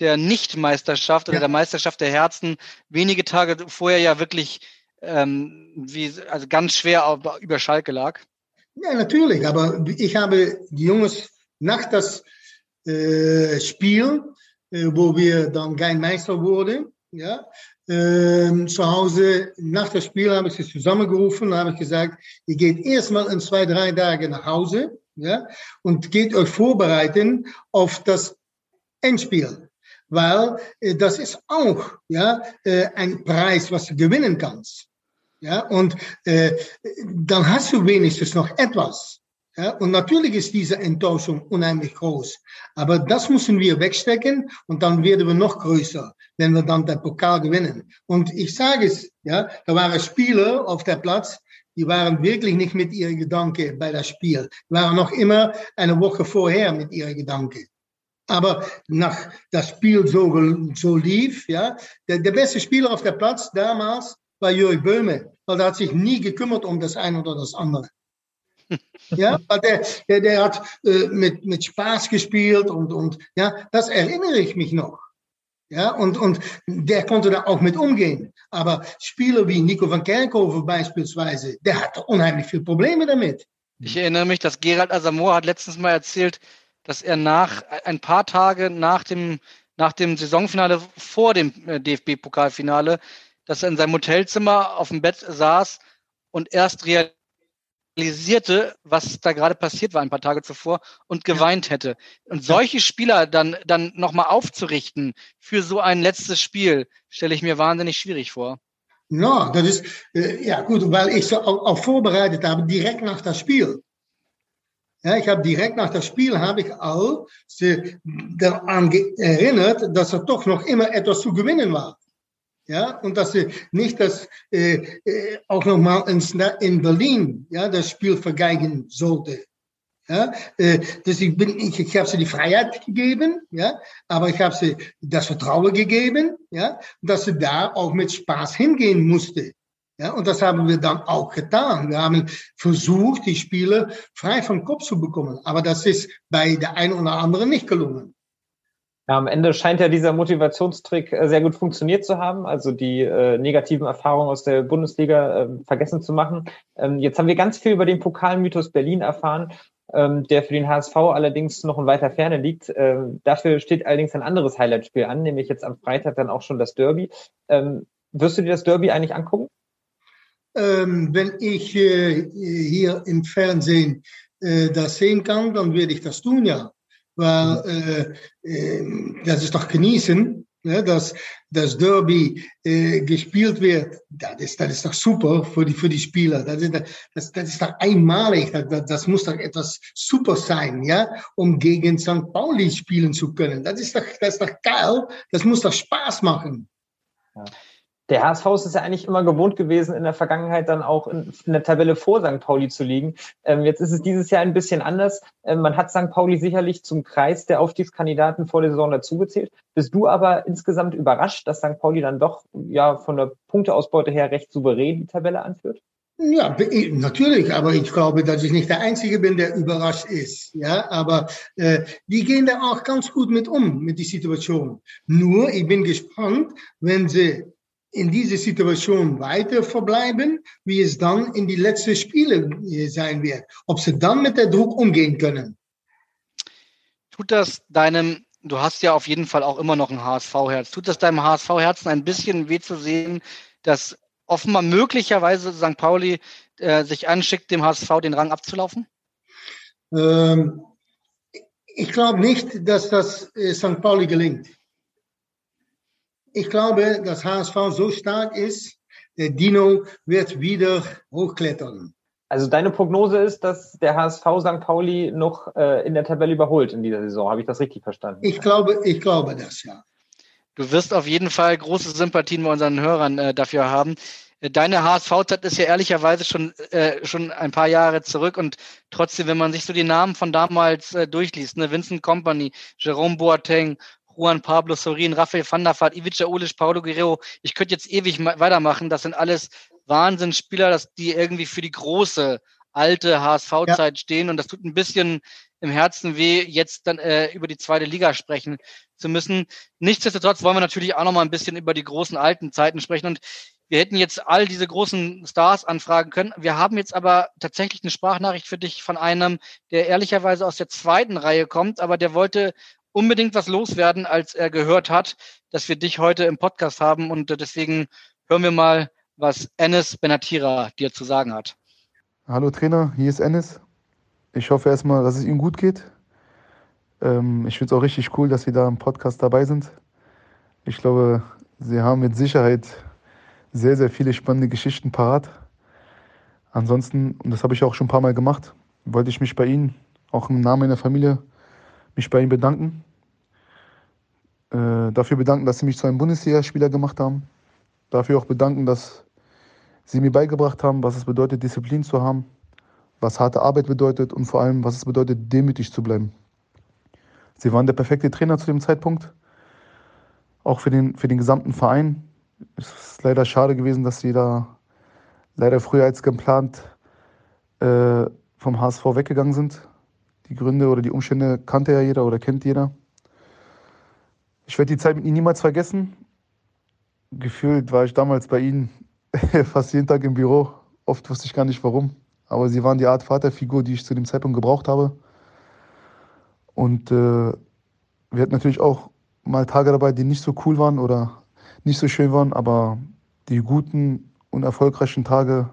der Nichtmeisterschaft oder ja. der Meisterschaft der Herzen wenige Tage vorher ja wirklich ähm, wie, also ganz schwer über Schalke lag? Ja, natürlich, aber ich habe die Jungs nach das äh, Spiel, äh, wo wir dann kein Meister wurden, ja, äh, zu Hause nach das Spiel habe ich sie zusammengerufen und habe gesagt, ihr geht erstmal in zwei, drei Tage nach Hause, ja, und geht euch vorbereiten auf das Endspiel weil äh, das ist auch ja äh, ein Preis, was du gewinnen kannst. Ja, und äh, dann hast du wenigstens noch etwas. Ja, und natürlich ist diese Enttäuschung unheimlich groß. Aber das müssen wir wegstecken und dann werden wir noch größer, wenn wir dann den Pokal gewinnen. Und ich sage es, ja, da waren Spieler auf der Platz, die waren wirklich nicht mit ihren Gedanken bei das Spiel. Die waren noch immer eine Woche vorher mit ihren Gedanken. Aber nach das Spiel so, so lief, ja, der, der beste Spieler auf der Platz damals war Jörg Böhme, weil der hat sich nie gekümmert um das eine oder das andere. <laughs> ja, weil der, der, der hat äh, mit, mit Spaß gespielt und, und ja, das erinnere ich mich noch. Ja, und, und der konnte da auch mit umgehen. Aber Spieler wie Nico van Kerkhoven beispielsweise, der hatte unheimlich viele Probleme damit. Ich erinnere mich, dass Gerald Asamoah hat letztens mal erzählt, dass er nach ein paar Tage nach dem, nach dem Saisonfinale vor dem äh, DFB-Pokalfinale dass er in seinem Hotelzimmer auf dem Bett saß und erst realisierte, was da gerade passiert war ein paar Tage zuvor und geweint hätte. Und solche Spieler dann, dann nochmal aufzurichten für so ein letztes Spiel, stelle ich mir wahnsinnig schwierig vor. Ja, das ist, äh, ja gut, weil ich so auch, auch vorbereitet habe, direkt nach das Spiel. Ja, ich habe direkt nach das Spiel habe ich auch daran erinnert, dass er doch noch immer etwas zu gewinnen war. Ja, und dass sie nicht das äh, äh, auch nochmal in Berlin ja, das Spiel vergeigen sollte. Ja, äh, dus ich, bin, ich, ich habe sie die Freiheit gegeben, ja, aber ich habe sie das Vertrauen gegeben, ja, dass sie da auch mit Spaß hingehen musste. Ja, und das haben wir dann auch getan. Wir haben versucht, die Spiele frei vom Kopf zu bekommen. Aber das ist bei der einen oder anderen nicht gelungen. Ja, am Ende scheint ja dieser Motivationstrick äh, sehr gut funktioniert zu haben, also die äh, negativen Erfahrungen aus der Bundesliga äh, vergessen zu machen. Ähm, jetzt haben wir ganz viel über den Pokalmythos Berlin erfahren. ähm, der für den HSV allerdings noch in weiter Ferne liegt. Ähm, dafür steht allerdings ein anderes Highlightspiel an, nämlich jetzt am Freitag dann auch schon das Derby. Ähm, wirst du dir das Derby eigentlich angucken? Ähm, wenn ich äh, hier im Fernsehen äh, das sehen kann, dann werde ich das tun, ja. Weil äh, äh, das ist doch genießen, ne, dass das Derby äh, gespielt wird. Das ist, das ist doch super für die, für die Spieler. Das ist, das, das ist doch einmalig. Das, das muss doch etwas super sein, ja, um gegen St. Pauli spielen zu können. Das ist doch, das ist doch geil. Das muss doch Spaß machen. Ja der HSV ist ja eigentlich immer gewohnt gewesen, in der Vergangenheit dann auch in, der Tabelle vor St. Pauli zu liegen. Ähm, jetzt ist es dieses Jahr ein bisschen anders. Ähm, man hat St. Pauli sicherlich zum Kreis der Aufstiegskandidaten vor der Saison dazugezählt. Bist du aber insgesamt überrascht, dass St. Pauli dann doch ja von der Punkteausbeute her recht souverän die Tabelle anführt? Ja, natürlich, aber ich glaube, dass ich nicht der Einzige bin, der überrascht ist. Ja, aber äh, die gehen da auch ganz gut mit um, mit die Situation. Nur, ich bin gespannt, wenn sie in diese Situation weiter verbleiben, wie es dann in die letzten Spiele äh, sein wird. Ob sie dann mit der Druck umgehen können. Tut das deinem, du hast ja auf jeden Fall auch immer noch ein HSV-Herz, tut das deinem HSV-Herzen ein bisschen weh zu sehen, dass offenbar möglicherweise St. Pauli äh, sich anschickt, dem HSV den Rang abzulaufen? Ähm, ich glaube nicht, dass das äh, St. Pauli gelingt ich glaube, dass HSV so stark ist, der Dino wird wieder hochklettern. Also deine Prognose ist, dass der HSV St. Pauli noch äh, in der Tabelle überholt in dieser Saison. Habe ich das richtig verstanden? Ich glaube, ich glaube das, ja. Du wirst auf jeden Fall große Sympathien bei unseren Hörern äh, dafür haben. Äh, deine HSV-Zeit ist ja ehrlicherweise schon, äh, schon ein paar Jahre zurück und trotzdem, wenn man sich so die Namen von damals äh, durchliest, ne, Vincent Company, Jerome Boateng, Juan Pablo Sorin, Rafael van der Vaart, Ivica Ulic, Paulo Guerrero. Ich könnte jetzt ewig weitermachen. Das sind alles Wahnsinnsspieler, dass die irgendwie für die große alte HSV-Zeit ja. stehen. Und das tut ein bisschen im Herzen weh, jetzt dann äh, über die zweite Liga sprechen zu müssen. Nichtsdestotrotz wollen wir natürlich auch noch mal ein bisschen über die großen alten Zeiten sprechen. Und wir hätten jetzt all diese großen Stars anfragen können. Wir haben jetzt aber tatsächlich eine Sprachnachricht für dich von einem, der ehrlicherweise aus der zweiten Reihe kommt, aber der wollte unbedingt was loswerden, als er gehört hat, dass wir dich heute im Podcast haben. Und äh, deswegen hören wir mal, was Enes Benatira dir zu sagen hat. Hallo Trainer, hier ist Enes. Ich hoffe erstmal, dass es Ihnen gut geht. Ähm, ich finde es auch richtig cool, dass Sie da im Podcast dabei sind. Ich glaube, Sie haben mit Sicherheit sehr, sehr viele spannende Geschichten parat. Ansonsten, und das habe ich auch schon ein paar Mal gemacht, wollte ich mich bei Ihnen, auch im Namen meiner Familie, mich bei Ihnen bedanken. Äh, dafür bedanken, dass Sie mich zu einem Bundesligaspieler gemacht haben. Dafür auch bedanken, dass Sie mir beigebracht haben, was es bedeutet, Disziplin zu haben, was harte Arbeit bedeutet und vor allem, was es bedeutet, demütig zu bleiben. Sie waren der perfekte Trainer zu dem Zeitpunkt, auch für den, für den gesamten Verein. Es ist leider schade gewesen, dass Sie da leider früher als geplant äh, vom HSV weggegangen sind. Die Gründe oder die Umstände kannte ja jeder oder kennt jeder. Ich werde die Zeit mit Ihnen niemals vergessen. Gefühlt war ich damals bei Ihnen <laughs> fast jeden Tag im Büro. Oft wusste ich gar nicht warum. Aber Sie waren die Art Vaterfigur, die ich zu dem Zeitpunkt gebraucht habe. Und äh, wir hatten natürlich auch mal Tage dabei, die nicht so cool waren oder nicht so schön waren. Aber die guten und erfolgreichen Tage,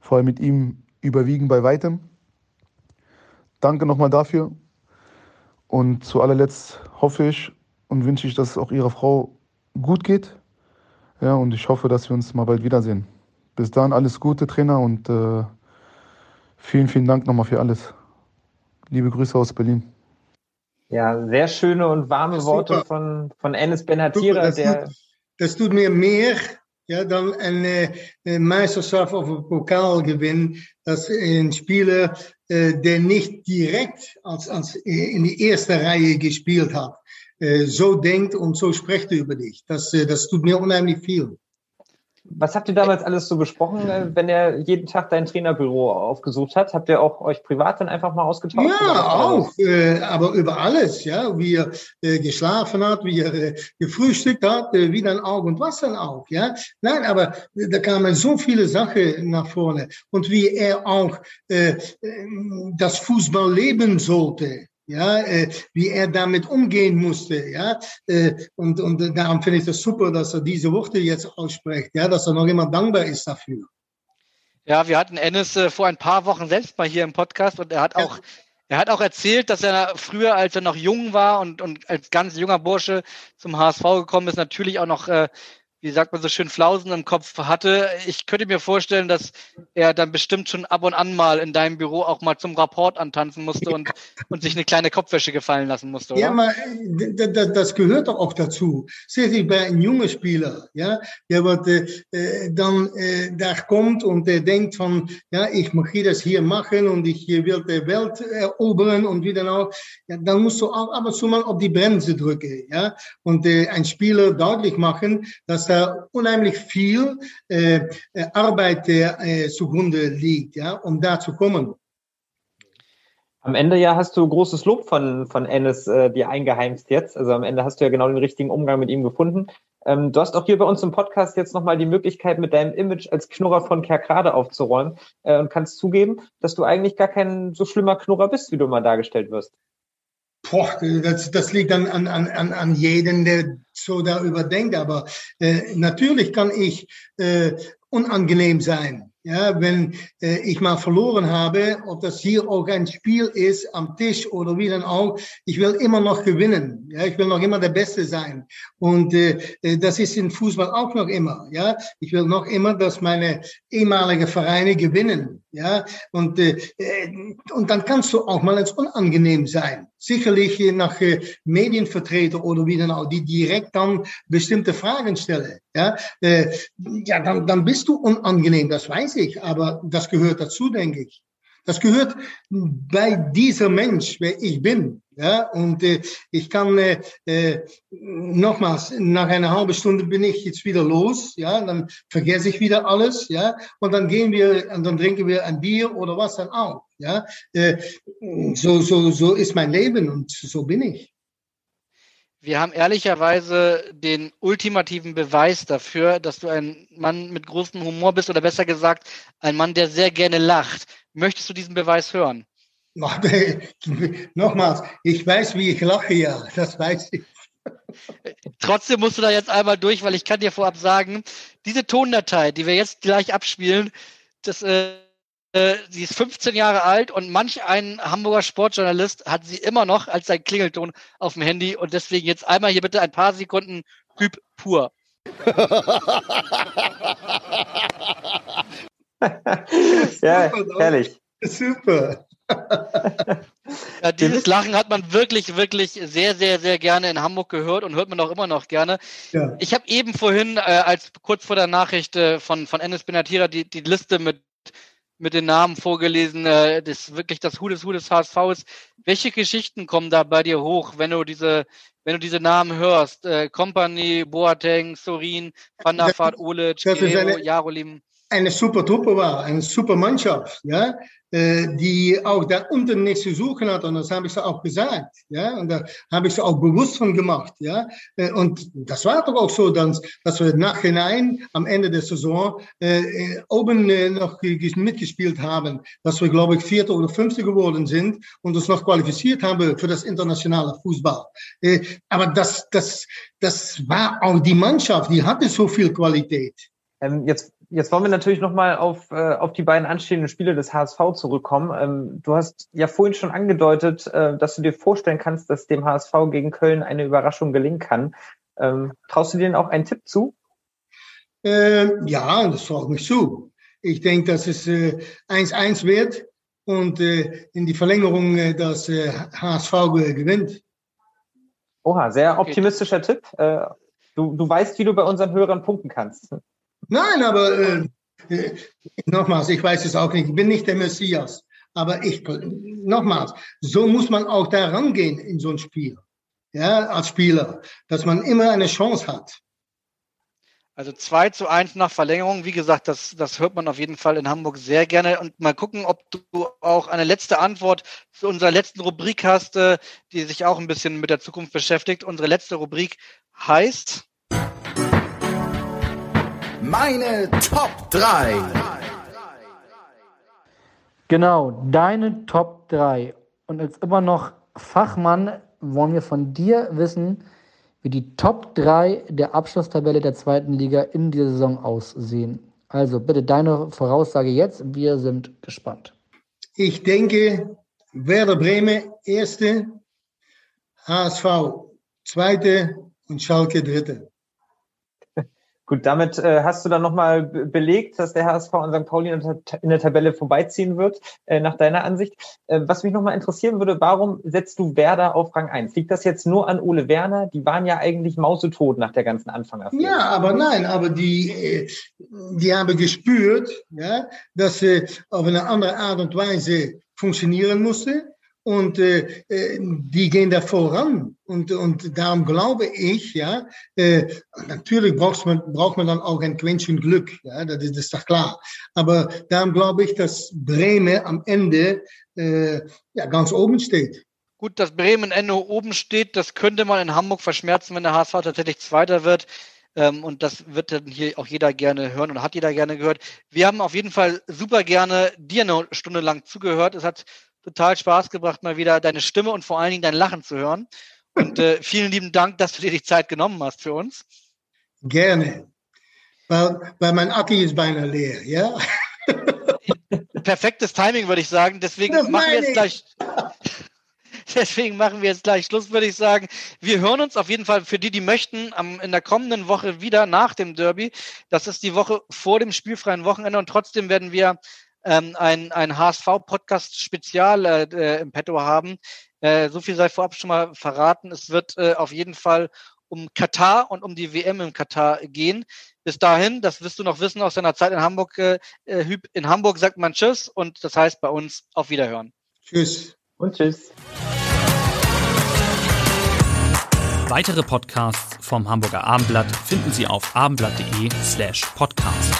vor allem mit ihm, überwiegen bei weitem. Danke nochmal dafür. Und zu allerletzt hoffe ich und wünsche ich, dass es auch Ihrer Frau gut geht. Ja, und ich hoffe, dass wir uns mal bald wiedersehen. Bis dann alles Gute, Trainer, und äh, vielen, vielen Dank nochmal für alles. Liebe Grüße aus Berlin. Ja, sehr schöne und warme Worte von, von Enes Benatira. Das, der tut, das tut mir mehr ja, dan een, een Meisterschaft of een Pokalgewinn, dass ein Spieler, äh, der nicht direkt als, als in die erste Reihe gespielt hat, äh, so denkt und so spricht über dich. Das, äh, das tut mir unheimlich viel. Was habt ihr damals alles so besprochen, äh, wenn er jeden Tag dein Trainerbüro aufgesucht hat? Habt ihr auch euch privat dann einfach mal ausgetauscht? Ja, auch, äh, aber über alles, ja, wie er äh, geschlafen hat, wie er äh, gefrühstückt hat, äh, wie dann auch und was dann auch, ja. Nein, aber da kamen so viele Sachen nach vorne und wie er auch äh, das Fußball leben sollte, ja, äh, wie er damit umgehen musste, ja, äh, und, und darum finde ich das super, dass er diese Worte jetzt ausspricht, ja, dass er noch immer dankbar ist dafür. Ja, wir hatten Ennis äh, vor ein paar Wochen selbst mal hier im Podcast und er hat auch, ja. er hat auch erzählt, dass er früher, als er noch jung war und, und als ganz junger Bursche zum HSV gekommen ist, natürlich auch noch äh, wie sagt man so schön, Flausen im Kopf hatte. Ich könnte mir vorstellen, dass er dann bestimmt schon ab und an mal in deinem Büro auch mal zum Rapport antanzen musste und, und sich eine kleine Kopfwäsche gefallen lassen musste, oder? Ja, mal, das gehört doch auch dazu. Sehe ich bei einem jungen Spieler, ja, der wird, äh, dann äh, da kommt und der denkt von, ja, ich möchte das hier machen und ich will die Welt erobern und wie dann auch, ja, dann musst du auch ab und zu mal auf die Bremse drücken, ja, und äh, ein Spieler deutlich machen, dass da unheimlich viel äh, äh, Arbeit äh, zugrunde liegt, ja, um da zu kommen. Am Ende ja hast du großes Lob von, von Ennis äh, dir eingeheimst jetzt. Also am Ende hast du ja genau den richtigen Umgang mit ihm gefunden. Ähm, du hast auch hier bei uns im Podcast jetzt nochmal die Möglichkeit, mit deinem Image als Knurrer von Kerkrade aufzuräumen äh, und kannst zugeben, dass du eigentlich gar kein so schlimmer Knurrer bist, wie du mal dargestellt wirst. Boah, das, das liegt an, an, an, an jeden, der so darüber denkt. Aber äh, natürlich kann ich äh, unangenehm sein. Ja, wenn äh, ich mal verloren habe, ob das hier auch ein Spiel ist am Tisch oder wie dann auch, ich will immer noch gewinnen. Ja, ich will noch immer der Beste sein. Und äh, äh das ist in Fußball auch noch immer. Ja, ich will noch immer, dass meine ehemalige Vereine gewinnen. Ja, und äh, äh und dann kannst du auch mal ins Unangenehm sein. Sicherlich nach äh, Medienvertreter oder wie dann auch, die direkt dann bestimmte Fragen stellen. Ja, äh, ja, dann, dann bist du unangenehm. Das weiß ich, aber das gehört dazu, denke ich. Das gehört bei dieser Mensch, wer ich bin. Ja, und äh, ich kann äh, äh, nochmals, nach einer halben Stunde bin ich jetzt wieder los, ja, dann vergesse ich wieder alles, ja, und dann gehen wir und dann trinken wir ein Bier oder was dann auch, ja. Äh, so, so, so ist mein Leben und so bin ich. Wir haben ehrlicherweise den ultimativen Beweis dafür, dass du ein Mann mit großem Humor bist oder besser gesagt, ein Mann, der sehr gerne lacht. Möchtest du diesen Beweis hören? Nochmals, ich weiß, wie ich lache, ja, das weiß ich. Trotzdem musst du da jetzt einmal durch, weil ich kann dir vorab sagen, diese Tondatei, die wir jetzt gleich abspielen, das äh, äh, sie ist 15 Jahre alt und manch ein Hamburger Sportjournalist hat sie immer noch als sein Klingelton auf dem Handy und deswegen jetzt einmal hier bitte ein paar Sekunden Hüb pur. <laughs> ja, herrlich. Super. Ja, dieses Lachen hat man wirklich, wirklich sehr, sehr, sehr gerne in Hamburg gehört und hört man auch immer noch gerne. Ja. Ich habe eben vorhin, äh, als kurz vor der Nachricht äh, von, von Ennis Benatira, die, die Liste mit mit den Namen vorgelesen, äh, das wirklich das Hu des Hu des HSV ist. Welche Geschichten kommen da bei dir hoch, wenn du diese, wenn du diese Namen hörst? Äh, Company, Boateng, Sorin, Van der Vaart, Olic, Jarolim eine super Truppe war, eine super Mannschaft, ja, äh, die auch da unten nichts zu suchen hat. Und das habe ich auch gesagt, ja, und da habe ich auch bewusst von gemacht, ja. Äh, und das war doch auch so, dass, dass wir nachhinein am Ende der Saison äh, äh oben noch mitgespielt haben, dass wir, glaube ich, Vierte oder Fünfte geworden sind und uns noch qualifiziert haben für das internationale Fußball. Aber das, das, das war auch die Mannschaft, die hatte so viel Qualität. Ähm, jetzt Jetzt wollen wir natürlich nochmal auf, äh, auf die beiden anstehenden Spiele des HSV zurückkommen. Ähm, du hast ja vorhin schon angedeutet, äh, dass du dir vorstellen kannst, dass dem HSV gegen Köln eine Überraschung gelingen kann. Ähm, traust du dir denn auch einen Tipp zu? Ähm, ja, das traue ich mich zu. Ich denke, dass es 1-1 äh, wird und äh, in die Verlängerung äh, das HSV äh, gewinnt. Oha, sehr optimistischer okay. Tipp. Äh, du, du weißt, wie du bei unseren Hörern punkten kannst. Nein, aber äh, äh, nochmals, ich weiß es auch nicht. Ich bin nicht der Messias. Aber ich, nochmals, so muss man auch da rangehen in so ein Spiel. Ja, als Spieler, dass man immer eine Chance hat. Also 2 zu 1 nach Verlängerung. Wie gesagt, das, das hört man auf jeden Fall in Hamburg sehr gerne. Und mal gucken, ob du auch eine letzte Antwort zu unserer letzten Rubrik hast, äh, die sich auch ein bisschen mit der Zukunft beschäftigt. Unsere letzte Rubrik heißt Meine Top 3. Genau, deine Top 3. Und als immer noch Fachmann wollen wir von dir wissen, wie die Top 3 der Abschlusstabelle der zweiten Liga in dieser Saison aussehen. Also bitte deine Voraussage jetzt. Wir sind gespannt. Ich denke, Werder Bremen erste, HSV zweite und Schalke dritte. Gut, damit äh, hast du dann nochmal belegt, dass der HSV an St. Pauli in der Tabelle vorbeiziehen wird, äh, nach deiner Ansicht. Äh, was mich nochmal interessieren würde, warum setzt du Werder auf Rang 1? Liegt das jetzt nur an Ole Werner? Die waren ja eigentlich mausetot nach der ganzen Anfängerphase. Ja, aber nein, aber die, äh, die haben gespürt, ja, dass sie auf eine andere Art und Weise funktionieren musste und äh, äh, die gehen da voran. Und, und darum glaube ich, ja, äh, natürlich braucht man, braucht man dann auch ein Quäntchen Glück, ja, das ist, das ist doch klar. Aber darum glaube ich, dass Bremen am Ende äh, ja, ganz oben steht. Gut, dass Bremen Ende oben steht, das könnte man in Hamburg verschmerzen, wenn der HSV tatsächlich Zweiter wird. Ähm, und das wird dann hier auch jeder gerne hören und hat jeder gerne gehört. Wir haben auf jeden Fall super gerne dir eine Stunde lang zugehört. Es hat total Spaß gebracht, mal wieder deine Stimme und vor allen Dingen dein Lachen zu hören. Und äh, <laughs> vielen lieben Dank, dass du dir die Zeit genommen hast für uns. Gerne. Weil, weil mein Akki ist beinahe leer, ja? <laughs> Perfektes Timing, würde ich sagen. Deswegen das machen wir jetzt gleich. <laughs> Deswegen machen wir jetzt gleich Schluss, würde ich sagen. Wir hören uns auf jeden Fall für die, die möchten, am, in der kommenden Woche wieder nach dem Derby. Das ist die Woche vor dem spielfreien Wochenende und trotzdem werden wir ähm, ein, ein HSV-Podcast-Spezial äh, äh, im Petto haben. Äh, so viel sei vorab schon mal verraten. Es wird äh, auf jeden Fall um Katar und um die WM im Katar gehen. Bis dahin, das wirst du noch wissen aus deiner Zeit in Hamburg, äh, äh in Hamburg sagt man Tschüss und das heißt bei uns auf Wiederhören. Tschüss. Und Tschüss. Weitere Podcasts vom Hamburger Abendblatt finden Sie auf abendblatt.de slash podcast.